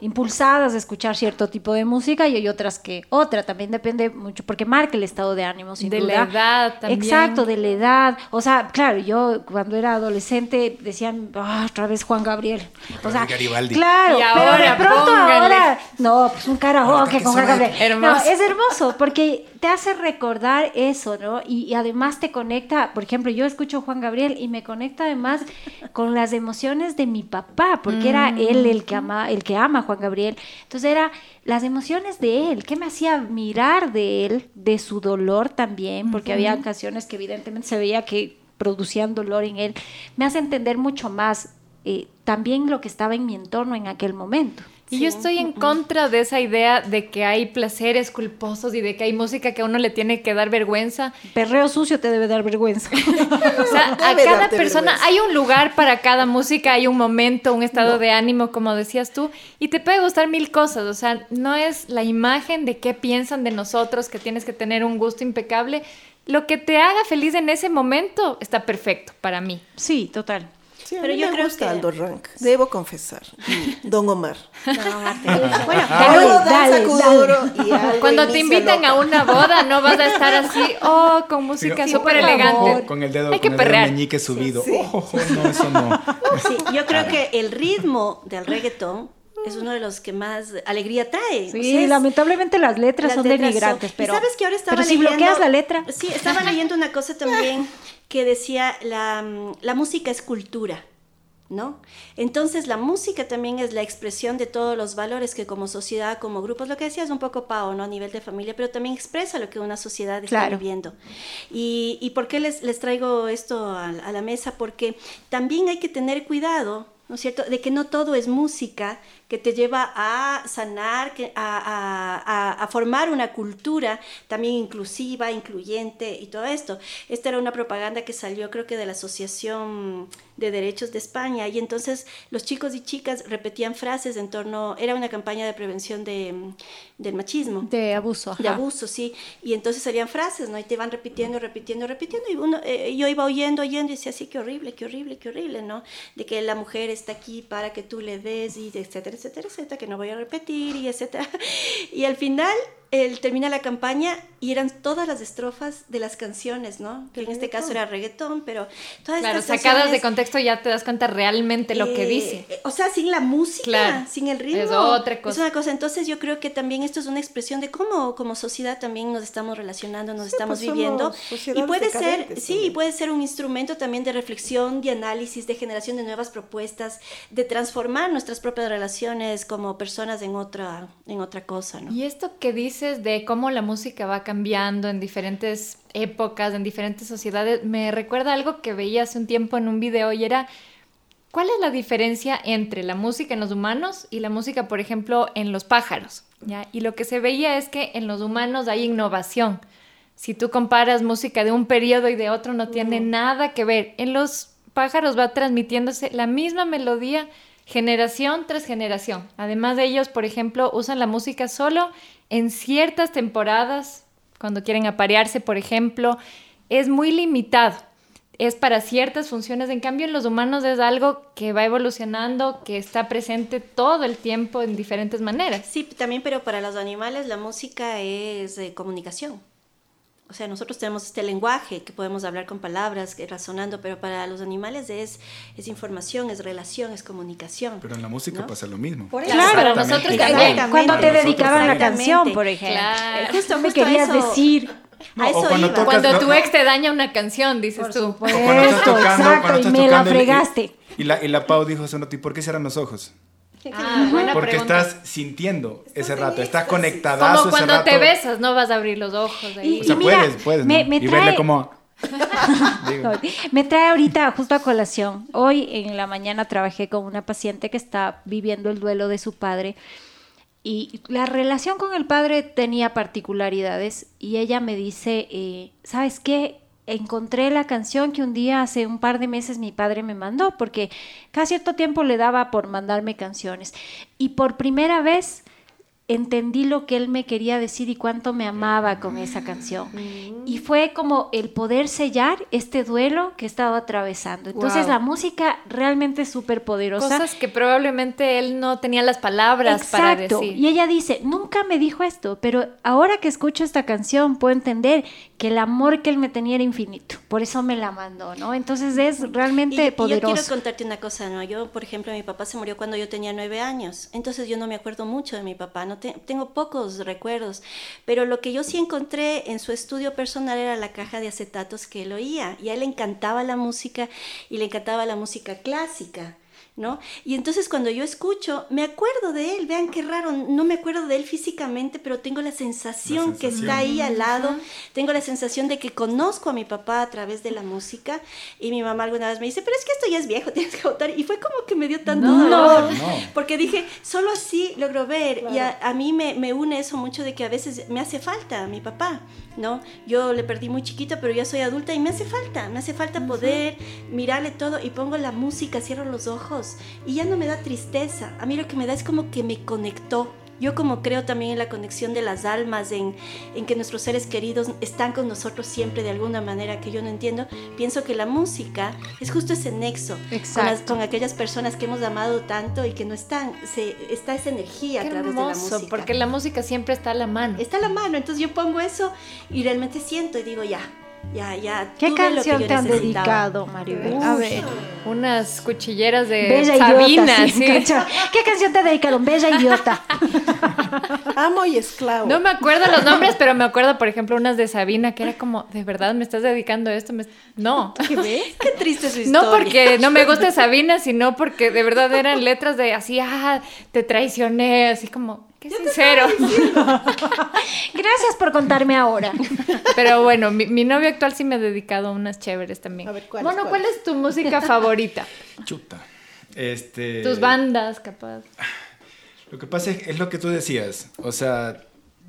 impulsadas a escuchar cierto tipo de música y hay otras que otra también depende mucho porque marca el estado de ánimo sin De duda. la edad también. exacto de la edad o sea claro yo cuando era adolescente decían "Ah, otra vez Juan Gabriel o sea Garibaldi. claro Y pero ahora, de pronto póngale. ahora no pues un karaoke que con Juan. Gabriel Hermoso. No, es hermoso porque te hace recordar eso, ¿no? Y, y además te conecta, por ejemplo, yo escucho Juan Gabriel y me conecta además con las emociones de mi papá, porque era él el que ama, el que ama a Juan Gabriel. Entonces era las emociones de él, que me hacía mirar de él, de su dolor también, porque había canciones que evidentemente se veía que producían dolor en él. Me hace entender mucho más eh, también lo que estaba en mi entorno en aquel momento. Y yo estoy en contra de esa idea de que hay placeres culposos y de que hay música que a uno le tiene que dar vergüenza. Perreo sucio te debe dar vergüenza. [laughs] O sea, a Debe cada persona vergüenza. hay un lugar para cada música, hay un momento, un estado de ánimo, como decías tú, y te puede gustar mil cosas. O sea, no es la imagen de qué piensan de nosotros, que tienes que tener un gusto impecable. Lo que te haga feliz en ese momento está perfecto para mí. Sí, total. Sí, a Pero mí yo me creo gusta que- Aldo Rank, debo confesar. [laughs] Don Omar. [laughs] bueno, Dale, Algo danza dale, kuduro y algo Cuando te invitan a loca. una boda, no vas a estar así, oh, con música súper elegante. Con el dedo, Hay que con el dedo meñique subido. Ojo, no, eso no. Sí, yo creo que el ritmo del reggaetón es uno de los que más alegría trae. Sí, O sea, es- lamentablemente las letras las son letras denigrantes, son- pero, ¿Y sabes que ahora estaba pero si leyendo- bloqueas la letra, Sí, estaba leyendo una cosa también [laughs] que decía la, la música es cultura. ¿No? Entonces la música también es la expresión de todos los valores que como sociedad, como grupos, lo que decías un poco Pau, ¿no? A nivel de familia, pero también expresa lo que una sociedad está Claro. viviendo. Y, y por qué les, les traigo esto a, a la mesa? Porque también hay que tener cuidado, ¿no es cierto?, de que no todo es música que te lleva a sanar, a- a- a formar una cultura también inclusiva, incluyente y todo esto. Esta era una propaganda que salió creo que de la Asociación de Derechos de España y entonces los chicos y chicas repetían frases en torno, era una campaña de prevención de, del machismo de abuso. de abuso, sí. Y entonces salían frases, ¿no? Y te van repitiendo, repitiendo, repitiendo. Y uno, eh, yo iba oyendo, oyendo y decía, sí, qué horrible, qué horrible, qué horrible, ¿no? De que la mujer está aquí para que tú le des y etcétera, etcétera, etcétera, que no voy a repetir y etcétera. [laughs] Y al final, él termina la campaña y eran todas las estrofas de las canciones, ¿no? Que en este caso era reggaetón, pero todas Claro, estas sacadas de contexto ya te das cuenta realmente lo que eh, dice. eh, O sea, sin la música, Claro, sin el ritmo. es otra cosa. Es una cosa. Entonces yo creo que también esto es una expresión de cómo como sociedad también nos estamos relacionando, nos estamos pues viviendo. Y puede ser, decadentes sí, también. puede ser un instrumento también de reflexión, de análisis, de generación de nuevas propuestas, de transformar nuestras propias relaciones como personas en otra, en otra cosa, ¿no? Y esto que dices de cómo la música va cambiando en diferentes épocas, en diferentes sociedades, me recuerda algo que veía hace un tiempo en un video y era, ¿cuál es la diferencia entre la música en los humanos y la música, por ejemplo, en los pájaros? ¿Ya? Y lo que se veía es que en los humanos hay innovación. Si tú comparas música de un periodo y de otro, no tiene nada que ver. En los pájaros va transmitiéndose la misma melodía generación tras generación. Además de ellos, por ejemplo, usan la música solo en ciertas temporadas, cuando quieren aparearse, por ejemplo. Es muy limitado. es para ciertas funciones, en cambio en los humanos es algo que va evolucionando, que está presente todo el tiempo en diferentes maneras. Sí, también, pero para los animales la música es eh, comunicación. O sea, nosotros tenemos este lenguaje que podemos hablar con palabras, que razonando, pero para los animales es, es información, es relación, es comunicación. Pero en la música pasa lo mismo. claro, para nosotros también. Cuando te dedicaban la canción, por ejemplo. Claro. Eh, justo me querías decir. a eso cuando iba. tocas- Cuando no, tu no. ex te daña una canción, dices Por tú. supuesto, O cuando estás tocando, exacto, cuando y me la tocando y- fregaste. Y, la, y la Pau dijo ¿y por qué cierran los ojos? Ah, buena Porque pregunta. estás sintiendo ese rato, estás éxtasis. conectadazo Como ese cuando rato. te besas, no vas a abrir los ojos ahí. O sea, Y mira, puedes, puedes. me- ¿no? me y verle como... No, Me trae ahorita justo a colación. Hoy en la mañana trabajé con una paciente que está viviendo el duelo de su padre y la relación con el padre tenía particularidades y ella me dice, eh, ¿sabes qué? Encontré la canción que un día hace un par de meses mi padre me mandó porque cada cierto tiempo le daba por mandarme canciones y por primera vez entendí lo que él me quería decir y cuánto me amaba con esa canción. Y fue como el poder sellar este duelo que estaba atravesando. Entonces Wow. la música realmente es súper poderosa. Cosas que probablemente él no tenía las palabras para decir. Y ella dice, nunca me dijo esto, pero ahora que escucho esta canción puedo entender que el amor que él me tenía era infinito. Por eso me la mandó, ¿no? Entonces es realmente Y- y yo poderoso. quiero contarte una cosa, ¿no? Yo, por ejemplo, mi papá se murió cuando yo tenía nueve años, entonces yo no me acuerdo mucho de mi papá, no te- tengo pocos recuerdos, pero lo que yo sí encontré en su estudio personal era la caja de acetatos que él oía, y a él le encantaba la música y le encantaba la música clásica. ¿No? Y entonces cuando yo escucho, me acuerdo de él, vean qué raro, no me acuerdo de él físicamente, pero tengo la sensación, La que está ahí al lado, tengo la sensación de que conozco a mi papá a través de la música y mi mamá alguna vez me dice, pero es que esto ya es viejo, [laughs] tienes que votar. Y fue como que me dio tanto dolor, No. porque dije, solo así logro ver y a, a mí me, me une eso mucho de que a veces me hace falta mi papá, ¿no? Yo le perdí muy chiquita, pero ya soy adulta y me hace falta, me hace falta poder mirarle todo y pongo la música, cierro los ojos y ya no me da tristeza. A mí lo que me da es como que me conectó. Yo como creo también en la conexión de las almas, en, en que nuestros seres queridos están con nosotros siempre de alguna manera que yo no entiendo, pienso que la música es justo ese nexo con, las- con aquellas personas que hemos amado tanto y que no están, se, está esa energía Qué a través de la hermoso, música. porque la música siempre está a la mano. Está a la mano, entonces yo pongo eso y realmente siento y digo ya, ya, ya. ¿Qué tuve lo que canción yo te han necesitaba. dedicado, Maribel? A ver. Unas cuchilleras de Bella Sabina, idiota, sí, sí. cacha. ¿Qué canción te dedicaron? Bella idiota. [laughs] Amo y esclavo. No me acuerdo los nombres, pero me acuerdo, por ejemplo, unas de Sabina que era como, ¿de verdad me estás dedicando a esto? Me- No. Qué [laughs] triste su historia. No porque no me guste Sabina, sino porque de verdad eran letras de así, ah, te traicioné, así como, qué sincero. [laughs] Gracias por contarme ahora. Pero bueno, mi, mi novio actual sí me ha dedicado a unas chéveres también. A ver, ¿cuáles, bueno, ¿cuál es tu música [laughs] favorita? Chuta. Este... Tus bandas, capaz. Lo que pasa es, es lo que tú decías, o sea,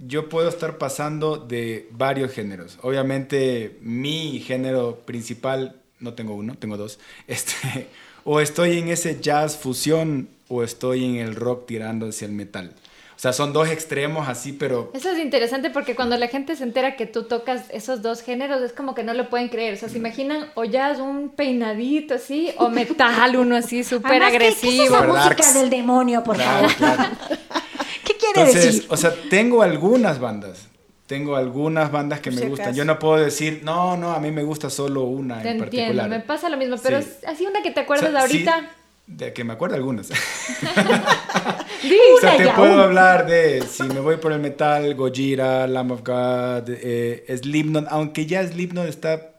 yo puedo estar pasando de varios géneros. Obviamente mi género principal, no tengo uno, tengo dos, [laughs] este, o estoy en ese jazz fusión o estoy en el rock tirando hacia el metal. O sea, son dos extremos así, pero Eso es interesante porque cuando la gente se entera que tú tocas esos dos géneros es como que no lo pueden creer. O sea, se imaginan o jazz un peinadito así o metal uno así súper Además, ¿qué- ¿Qué es agresivo. esa música darks. del demonio, por Claro, favor? claro. [laughs] ¿Qué quiere Entonces, decir? o sea, tengo algunas bandas. Tengo algunas bandas que Por me si gustan. acaso. Yo no puedo decir, no, no, a mí me gusta solo una Te en entiendo, particular. me pasa lo mismo, pero Sí. así una que te O acuerdas sea, sí, ahorita. De que me acuerdo algunas. [laughs] O sea, te puedo una. hablar de, si me voy por el metal, Gojira, Lamb of God, eh, Slipknot, aunque ya Slipknot está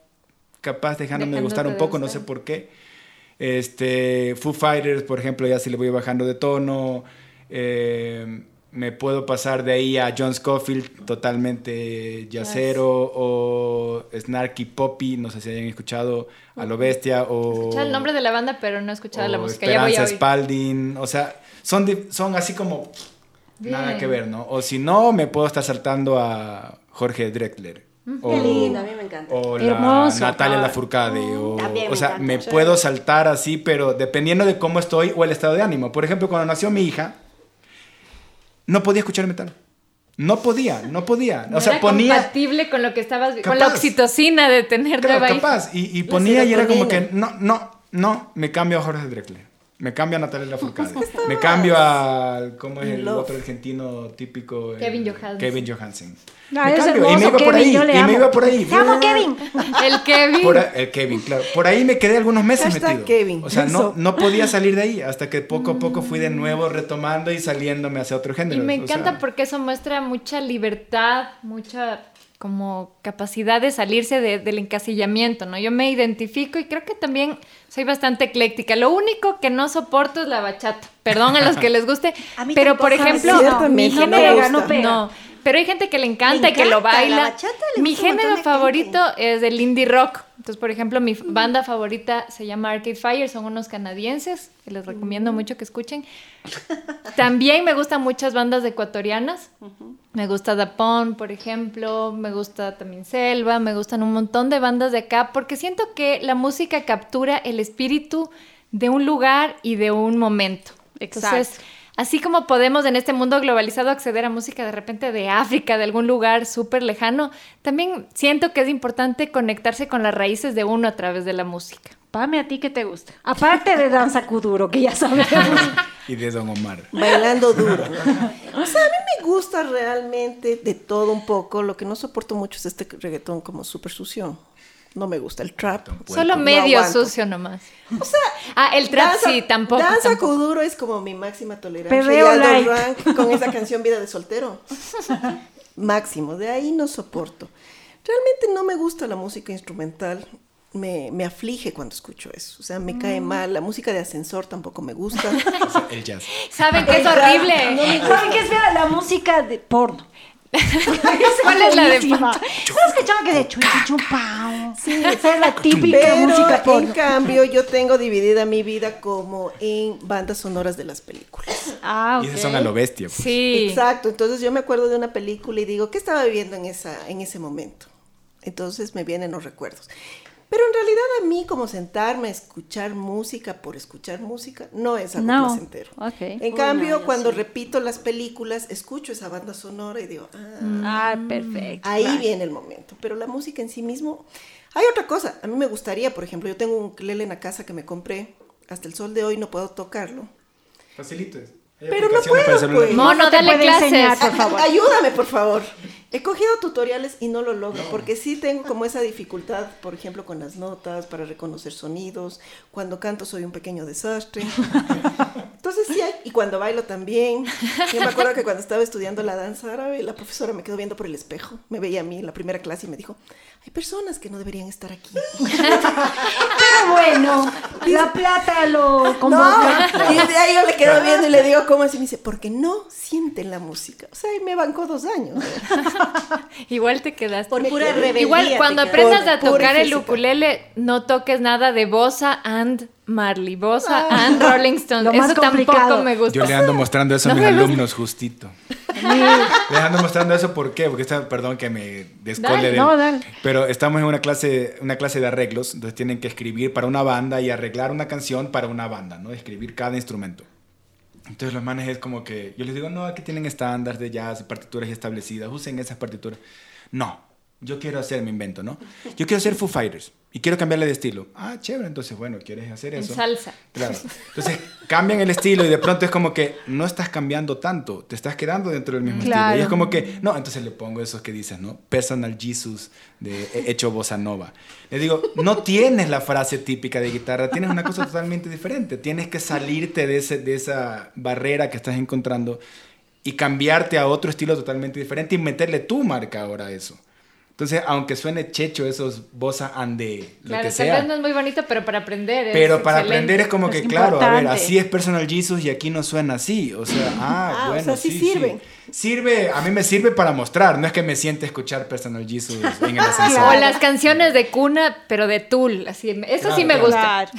capaz dejándome de gustar un poco, no sé por qué. Este, Foo Fighters, por ejemplo, ya si le voy bajando de tono. eh, me puedo pasar de ahí a John Scofield, totalmente yacero, o Snarky Poppy, no sé si hayan escuchado a lo bestia, o... Escuchaba el nombre de la banda, pero no he escuchado la o música. Ya voy a Esperanza oír. Spalding, o sea, son, di- son así como nada que ver, ¿no? O si no, me puedo estar saltando a Jorge Drexler. O, Qué lindo, a mí me encanta. o la. Natalia Ah. Lafourcade. O, También me o sea, encanta. me puedo saltar así, pero dependiendo de cómo estoy o el estado de ánimo. Por ejemplo, cuando nació mi hija, no podía escuchar metal. No podía, no podía. No o sea, era ponía. compatible con lo que estabas con la Capaz. oxitocina de tener Claro, nueva capaz. Y, y ponía y era como que, no, no, no, me cambio a Jorge Drexler. [laughs] Me cambio a Natalia Lafourcade. me cambio a, ¿cómo es el love. otro argentino típico? Kevin Johansen. Kevin Johansen. Ah, me es cambio, y me iba por ahí, y me iba por ahí. Te amo, Kevin. [laughs] El Kevin. Por el Kevin, claro. Por ahí me quedé algunos meses Hashtag metido. Kevin. O sea, no, no podía salir de ahí hasta que poco a poco fui de nuevo retomando y saliéndome hacia otro Y género. me O encanta sea, porque eso muestra mucha libertad, mucha como capacidad de salirse de- del encasillamiento, ¿no? Yo me identifico y creo que también soy bastante ecléctica. Lo único que no soporto es la bachata. Perdón a los que les guste, [laughs] A mí pero por ejemplo, mi no género pega, no gusta. pega. No, pero hay gente que le encanta y que lo la baila. bachata Mi género favorito gente. es el indie rock. Entonces, por ejemplo, mi banda favorita se llama Arcade Fire, son unos canadienses que les recomiendo mucho que escuchen. También me gustan muchas bandas ecuatorianas. Me gusta Dapón, por ejemplo, me gusta también Selva, me gustan un montón de bandas de acá porque siento que la música captura el espíritu de un lugar y de un momento. Entonces, Exacto. Así como podemos en este mundo globalizado acceder a música de repente de África, de algún lugar súper lejano, también siento que es importante conectarse con las raíces de uno a través de la música. Pame, ¿a ti qué te gusta? Aparte de danza kuduro, que ya sabemos. [laughs] Y de Don Omar. Bailando duro. O sea, a mí me gusta realmente de todo un poco. Lo que no soporto mucho es este reggaetón como súper sucio. No me gusta el trap. Solo No medio aguanto. sucio nomás. O sea, Ah, el trap danza- sí, tampoco. Danza tampoco. Kuduro es como mi máxima tolerancia. Perreo Y Aldo light. Rank con esa canción Vida de Soltero. [laughs] Máximo, de ahí no soporto. Realmente no me gusta la música instrumental. Me, me aflige cuando escucho eso. O sea, me cae Mm. mal. La música de ascensor tampoco me gusta. [laughs] El jazz. ¿Saben [laughs] que es horrible? ¿Saben qué es la música de porno? ¿Cuál es la de Buenísima. ¿No has escuchado que de chuchi chupao? Sí, Esa es la típica Pero música en cambio yo tengo dividida mi vida como en bandas sonoras de las películas. Ah, Y ok. esas son a lo bestia. pues. Sí. Exacto, entonces yo me acuerdo de una película y digo, ¿qué estaba viviendo en, esa, en ese momento? Entonces me vienen los recuerdos. Pero en realidad a mí como sentarme a escuchar música por escuchar música no es algo No, placentero. En Uy, cambio, no, cuando sí. repito las películas, escucho esa banda sonora y digo, ah, Ah, perfecto. Ahí claro. viene el momento. Pero la música en sí mismo. Hay otra cosa. A mí me gustaría, por ejemplo, yo tengo un ukelele en la casa que me compré. Hasta el sol de hoy no puedo tocarlo. Facilito es. Hay Pero no puedo, pues. Mono, No te dale clases. enseñar, por favor. Ayúdame, por favor. He cogido tutoriales y no lo logro, porque sí tengo como esa dificultad, por ejemplo, con las notas, para reconocer sonidos. Cuando canto soy un pequeño desastre. [laughs] Entonces sí hay, y cuando bailo también. Yo me acuerdo que cuando estaba estudiando la danza árabe, la profesora me quedó viendo por el espejo, me veía a mí en la primera clase y me dijo, hay personas que no deberían estar aquí. [laughs] Pero bueno, la plata lo convoca. No, y de ahí yo le quedo viendo y le digo, ¿cómo así? Me dice, porque no sienten la música. O sea, y me bancó dos años. [laughs] Igual te quedaste. Por pura rebeldía. Igual cuando aprendas a tocar el ukulele, no toques nada de Bossa and Marley, Bossa and Rolling Stone. Lo más Eso tampoco me gusta. Yo le ando mostrando eso a mis alumnos justito. Le ando mostrando eso ¿por qué? Porque está, perdón que me descole del- no, dale. Pero estamos en una clase, una clase de arreglos, entonces tienen que escribir para una banda y arreglar una canción para una banda, ¿no? Escribir cada instrumento. Entonces los manes es como que yo les digo, no, aquí tienen estándares de jazz partituras establecidas, usen esas partituras. No, yo quiero hacer mi invento, ¿no? Yo quiero hacer Foo Fighters y quiero cambiarle de estilo. Ah, chévere, entonces bueno, ¿quieres hacer En eso? salsa. Claro. Entonces cambian el estilo y de pronto es como que no estás cambiando tanto, te estás quedando dentro del mismo Claro. estilo. Y es como que, no, entonces le pongo esos que dices, ¿no? Personal Jesus de he- hecho bossa nova. Le digo, no tienes la frase típica de guitarra, tienes una cosa totalmente diferente. Tienes que salirte de, ese, de esa barrera que estás encontrando y cambiarte a otro estilo totalmente diferente y meterle tu marca ahora a eso. Entonces, aunque suene checho esos bossa ande, lo Claro, que tal sea. vez no es muy bonito, pero para aprender es Pero para excelente. aprender es como que, Es claro, a ver, así es Personal Jesus y aquí no suena así. O sea, ah, Ah, o bueno, sea, sí sí. Sirve, a mí me sirve para mostrar, no es que me siente escuchar Personal Jesus en el ascensor. O las canciones de cuna, pero de Tool. Así, eso sí me claro. gusta.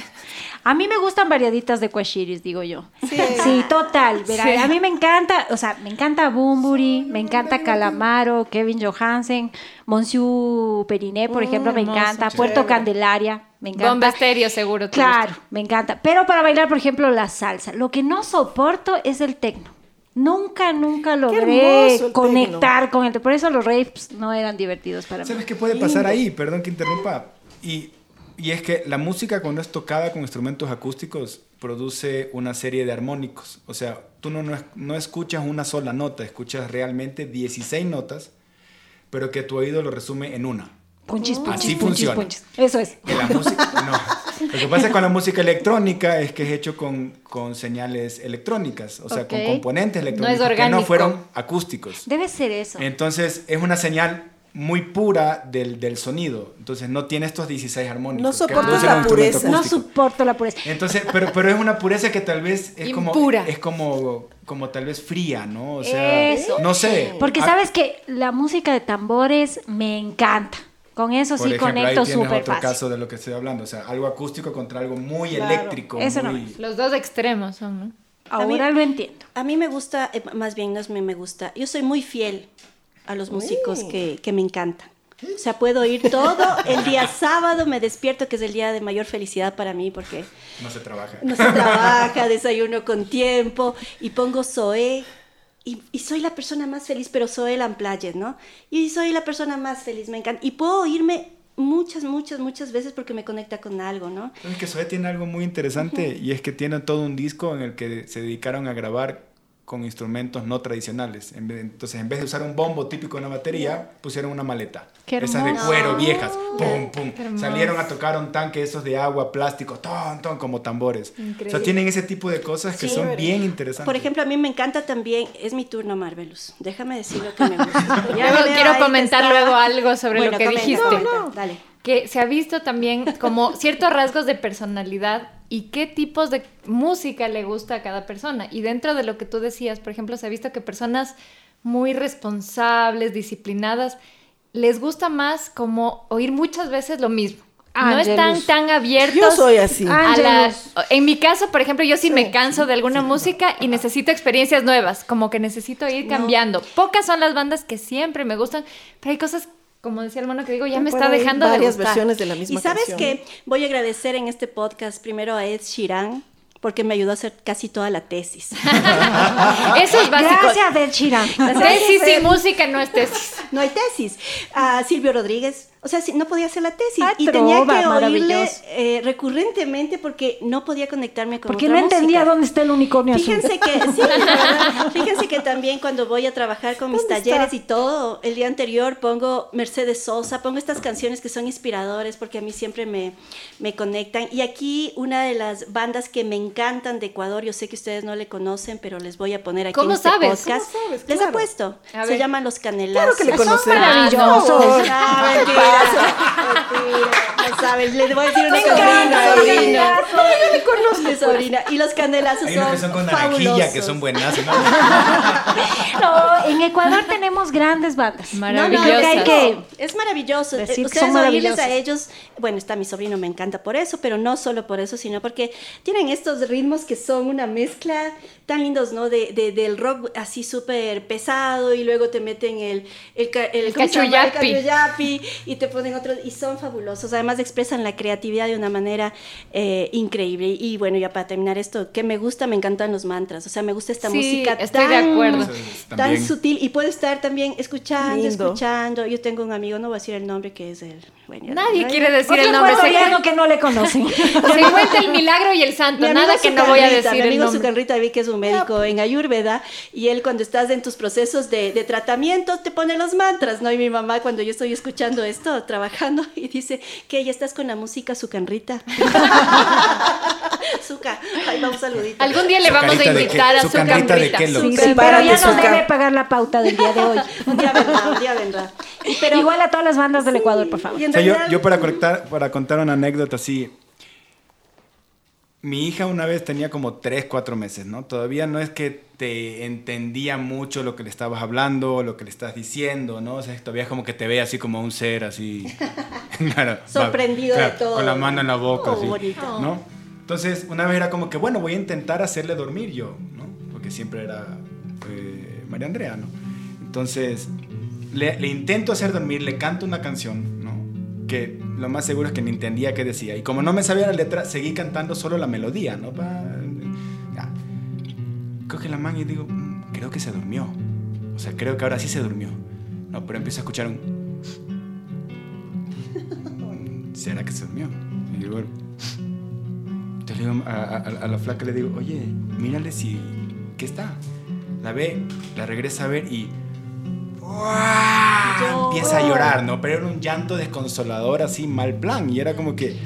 A mí me gustan variaditas de Quashiris, digo yo. Sí. Sí, total. verá, Sí. A mí me encanta, o sea, me encanta Bumburi, me encanta Calamaro, Kevin Johansen, Monsieur Periné, por ejemplo, me hermoso. encanta. Puerto. Candelaria, me encanta. Bomba estéreo, seguro. Claro, gusta. me encanta. Pero para bailar, por ejemplo, la salsa. Lo que no soporto es el tecno. Nunca, nunca logré conectar con el... Por eso los raves no eran divertidos para mí. ¿Sabes qué puede pasar ahí? Perdón que interrumpa. Y, y es que la música cuando es tocada con instrumentos acústicos produce una serie de armónicos. O sea, tú no, no, no escuchas una sola nota, escuchas realmente 16 notas, pero que tu oído lo resume en una. Punchis, punchis, Así punchis, funciona. punchis. Eso es. Que la música, [laughs] no. Lo que pasa con la música electrónica es que es hecho con, con señales electrónicas, o sea, con componentes No es electrónicos que no fueron acústicos. Debe ser eso. Entonces es una señal muy pura del, del sonido. Entonces no tiene estos 16 armónicos. No producen la pureza. No soporto la pureza. Entonces, pero, pero es una pureza que tal vez es como es como como tal vez fría, ¿no? O sea, Eso. no sé. Porque Ah, sabes que la música de tambores me encanta. Con eso por sí ejemplo, conecto súper otro fácil. caso de lo que estoy hablando, o sea, algo acústico contra algo muy Claro. eléctrico, Eso no Los dos extremos son, ¿no? Ahora lo entiendo. A mí me gusta, eh, más bien no es me, me gusta, yo soy muy fiel a los músicos que, que me encantan. O sea, puedo ir todo el día [laughs] sábado, me despierto, que es el día de mayor felicidad para mí, porque no se trabaja. no se trabaja, [laughs] desayuno con tiempo, y pongo Zoé, y, y soy la persona más feliz, pero Zoé Lamplayer, ¿no? Y soy la persona más feliz, me encanta. Y puedo oírme muchas, muchas, muchas veces porque me conecta con algo, ¿no? Es que Zoé tiene algo muy interesante y es que tiene todo un disco en el que se dedicaron a grabar con instrumentos no tradicionales. En vez- entonces, en vez de usar un bombo típico en una batería, pusieron una maleta. Qué Esas de cuero viejas. Pum, pum. Salieron a tocar un tanque esos de agua, plástico, ton, ton, como tambores. O Increíble. sea, tienen ese tipo de cosas que Sí. son bien interesantes. Por ejemplo, a mí me encanta también, es mi turno, Marvelous. Déjame decir lo que me gusta. [laughs] Luego quiero comentar luego algo sobre Bueno, lo que comenta, dijiste. comenta, Dale. que se ha visto también como ciertos rasgos de personalidad y qué tipos de música le gusta a cada persona. Y dentro de lo que tú decías, por ejemplo, se ha visto que personas muy responsables, disciplinadas, les gusta más como oír muchas veces lo mismo. No están tan abiertos. Yo soy así. a la- en mi caso, por ejemplo, yo sí, me canso de alguna música y necesito experiencias nuevas, como que necesito ir cambiando. Pocas son las bandas que siempre me gustan, pero hay cosas, como decía el mono, que digo, ya me está dejando de varias gustar. versiones de la misma Y sabes canción. que voy a agradecer en este podcast primero a Ed Sheeran porque me ayudó a hacer casi toda la tesis. [laughs] Eso es básico. Gracias, Del Chirán. Tesis y música no es tesis. No hay tesis. A Silvio Rodríguez, o sea, sí, no podía hacer la tesis Ah, y tenía que oírle eh, recurrentemente porque no podía conectarme con Porque otra no entendía música. dónde está el unicornio azul. Fíjense que, sí, [laughs] verdad, fíjense que también cuando voy a trabajar con mis ¿Dónde talleres está? y todo, el día anterior pongo Mercedes Sosa, pongo estas canciones que son inspiradoras porque a mí siempre me, me conectan. Y aquí una de las bandas que me encantan de Ecuador, yo sé que ustedes no le conocen, pero les voy a poner aquí ¿Cómo en este sabes? podcast. ¿Cómo sabes? Les apuesto. A Se llaman Los Canelazos. Claro que le Son conocemos. maravillosos. No saben, les voy a decir una sobrina, los sobrina. canelazos. No, yo le conozco mi sobrina. Y los canelazos Hay unos que son con naranjilla, que son buenas. ¿no? [laughs] No, en Ecuador tenemos grandes bandas. Maravillosas. Creo que hay que... Es maravilloso. Decir Ustedes son oírles a ellos, bueno, está mi sobrino, me encanta por eso, pero no solo por eso, sino porque tienen estos ritmos que son una mezcla tan lindos, ¿no? De, de- del rock así súper pesado y luego te meten el, el, el. El cachuyapi. cachuyapi y te ponen otros, y son fabulosos. Además expresan la creatividad de una manera eh, increíble. Y bueno, ya para terminar esto, que me gusta, me encantan los mantras. O sea, me gusta esta Sí, música estoy de tan, acuerdo. Tan sutil y puedo estar también escuchando, Lindo. escuchando. Yo tengo un amigo, no voy a decir el nombre, que es el... bueno, Nadie quiere decir el nombre. Se que no le conocen. [laughs] se cuenta el milagro y el santo. Nada que no voy a decir Mi el amigo nombre. Sucarrita vi que es un médico en Ayurveda y él cuando estás en tus procesos de, de tratamiento te pone los mantras, ¿no? Y mi mamá cuando yo estoy escuchando esto, trabajando, [laughs] y dice que ya estás con la música Sucanrita. Suca, [laughs] ahí va un saludito. Algún día le vamos a invitar a su de loco. Sí, Sí, pero ya nos Zucca. debe pagar la pauta del día de hoy. Un día vendrá, un día vendrá. Y pero, Igual a todas las bandas del Ecuador, por favor. O sea, yo, yo para, conectar, para contar una anécdota así, mi hija una vez tenía como 3, 4 meses, ¿no? Todavía no es que te entendía mucho lo que le estabas hablando, lo que le estás diciendo, ¿no? O sea, todavía es como que te ve así como un ser así... [laughs] [laughs] claro, va- Sorprendido de claro, todo. Con la mano en la boca, Oh, así, bonito. ¿no? Entonces, una vez era como que, bueno, voy a intentar hacerle dormir yo, ¿no? Porque siempre era eh, María Andrea, ¿no? Entonces, le, le intento hacer dormir, le canto una canción, ¿no? Que lo más seguro es que ni entendía qué decía. Y como no me sabía la letra, seguí cantando solo la melodía, ¿no? Pa-. Coge la mano y digo, "Mm, creo que se durmió. O sea, creo que ahora sí se durmió. No, pero empiezo a escuchar un... [laughs] ¿Será que se durmió? Y digo, entonces le digo a la flaca, le digo, oye, mírale si... ¿Qué está? La ve, la regresa a ver y... ¡Uah! Empieza a llorar, ¿no? Pero era un llanto desconsolador, así, mal plan. Y era como que,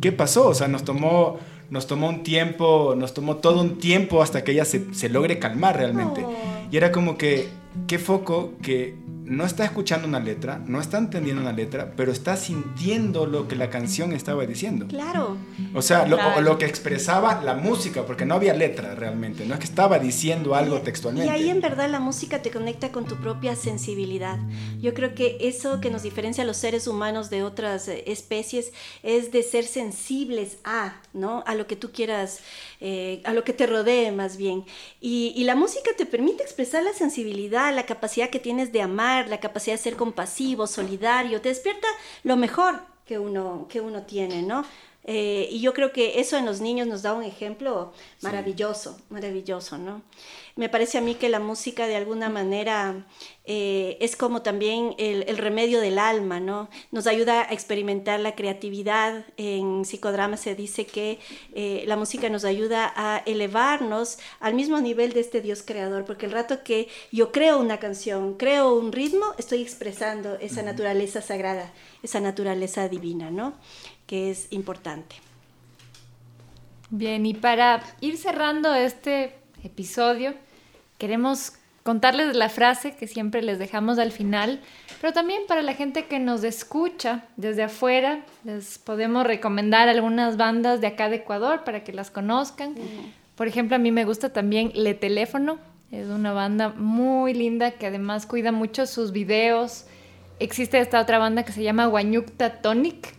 ¿qué pasó? O sea, nos tomó, nos tomó un tiempo, nos tomó todo un tiempo hasta que ella se, se logre calmar realmente. Y era como que, qué foco que no está escuchando una letra, no está entendiendo una letra, pero está sintiendo lo que la canción estaba diciendo. Claro. O sea, lo, Claro. o lo que expresaba la música, porque no había letra realmente, no es que estaba diciendo algo Y- textualmente. Y ahí en verdad la música te conecta con tu propia sensibilidad. Yo creo que eso que nos diferencia a los seres humanos de otras eh, especies es de ser sensibles a, ¿no? A lo que tú quieras, eh, a lo que te rodee más bien. Y, y la música te permite expresar la sensibilidad, la capacidad que tienes de amar, la capacidad de ser compasivo, solidario, te despierta lo mejor que uno, que uno tiene, ¿no? Eh, y yo creo que eso en los niños nos da un ejemplo maravilloso, maravilloso, ¿no? Me parece a mí que la música de alguna manera eh, es como también el, el remedio del alma, ¿no? Nos ayuda a experimentar la creatividad. En psicodrama se dice que eh, la música nos ayuda a elevarnos al mismo nivel de este Dios creador, porque el rato que yo creo una canción, creo un ritmo, estoy expresando esa naturaleza sagrada, esa naturaleza divina, ¿no? Que es importante. Bien, y para ir cerrando este episodio, queremos contarles la frase que siempre les dejamos al final, pero también para la gente que nos escucha desde afuera, les podemos recomendar algunas bandas de acá de Ecuador para que las conozcan. Por ejemplo, a mí me gusta también Le Teléfono, es una banda muy linda que además cuida mucho sus videos. Existe esta otra banda que se llama Guanyukta Tonic,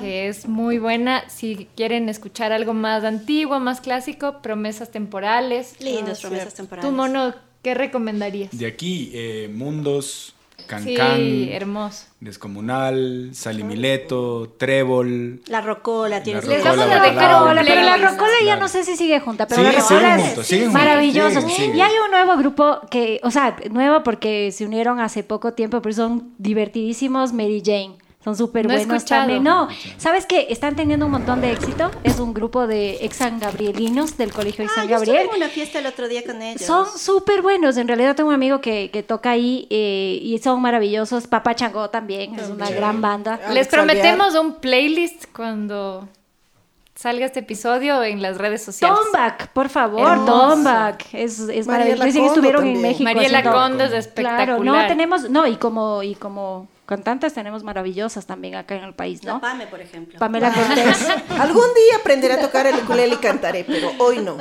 que es muy buena si quieren escuchar algo más antiguo, más clásico, promesas temporales. Lindas Ah, promesas cierto. temporales. Tú, mono, ¿qué recomendarías? De aquí, eh, Mundos, Cancán, Sí, hermoso. Descomunal, Salimileto, Trébol. La rocola, tienes La Les rocola, vamos a Rocola, pero la. Rocola ya Claro. no sé si sigue junta, pero Sí, la Rocola es juntos, maravilloso. siguen, siguen. Y hay un nuevo grupo que, o sea, nuevo porque se unieron hace poco tiempo, pero son divertidísimos, Mary Jane. Son súper No he buenos escuchado. también. No, ¿sabes qué? Están teniendo un montón de éxito. Es un grupo de ex San Gabrielinos del Colegio de Ah, San yo estuve Gabriel. en una fiesta el otro día con ellos. Son súper buenos. En realidad tengo un amigo que, que toca ahí eh, y son maravillosos. Papá Changó también, es una gran banda. Alex Les Alvear. prometemos un playlist cuando salga este episodio en las redes sociales. Tomback, por favor. Tomback. Es, es maravilloso. Recién estuvieron en. México. Mariela Condo es espectacular. Claro, no, tenemos, no, y como, y como cantantes tenemos maravillosas también acá en el país, La ¿no? Pame, por ejemplo. Pamela Cortés. [laughs] Algún día aprenderé a tocar el ukulele y cantaré, pero hoy no.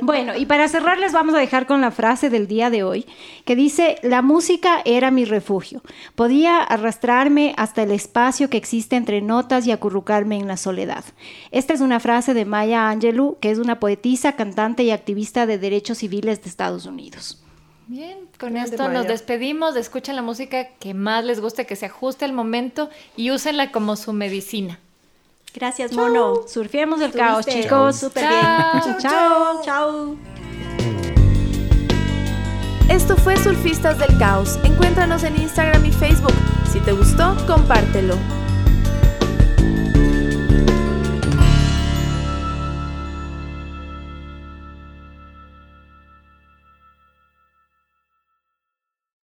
Bueno, y para cerrar les vamos a dejar con la frase del día de hoy, que dice, la música era mi refugio. Podía arrastrarme hasta el espacio que existe entre notas y acurrucarme en la soledad. Esta es una frase de Maya Angelou, que es una poetisa, cantante y activista de derechos civiles de Estados Unidos. Bien, con esto nos despedimos. Escuchen la música que más les guste, que se ajuste al momento y úsenla como su medicina. Gracias, mono. Surfemos el caos, chicos. Súper bien. Chao, chao. Esto fue Surfistas del Caos. Encuéntranos en Instagram y Facebook. Si te gustó, compártelo.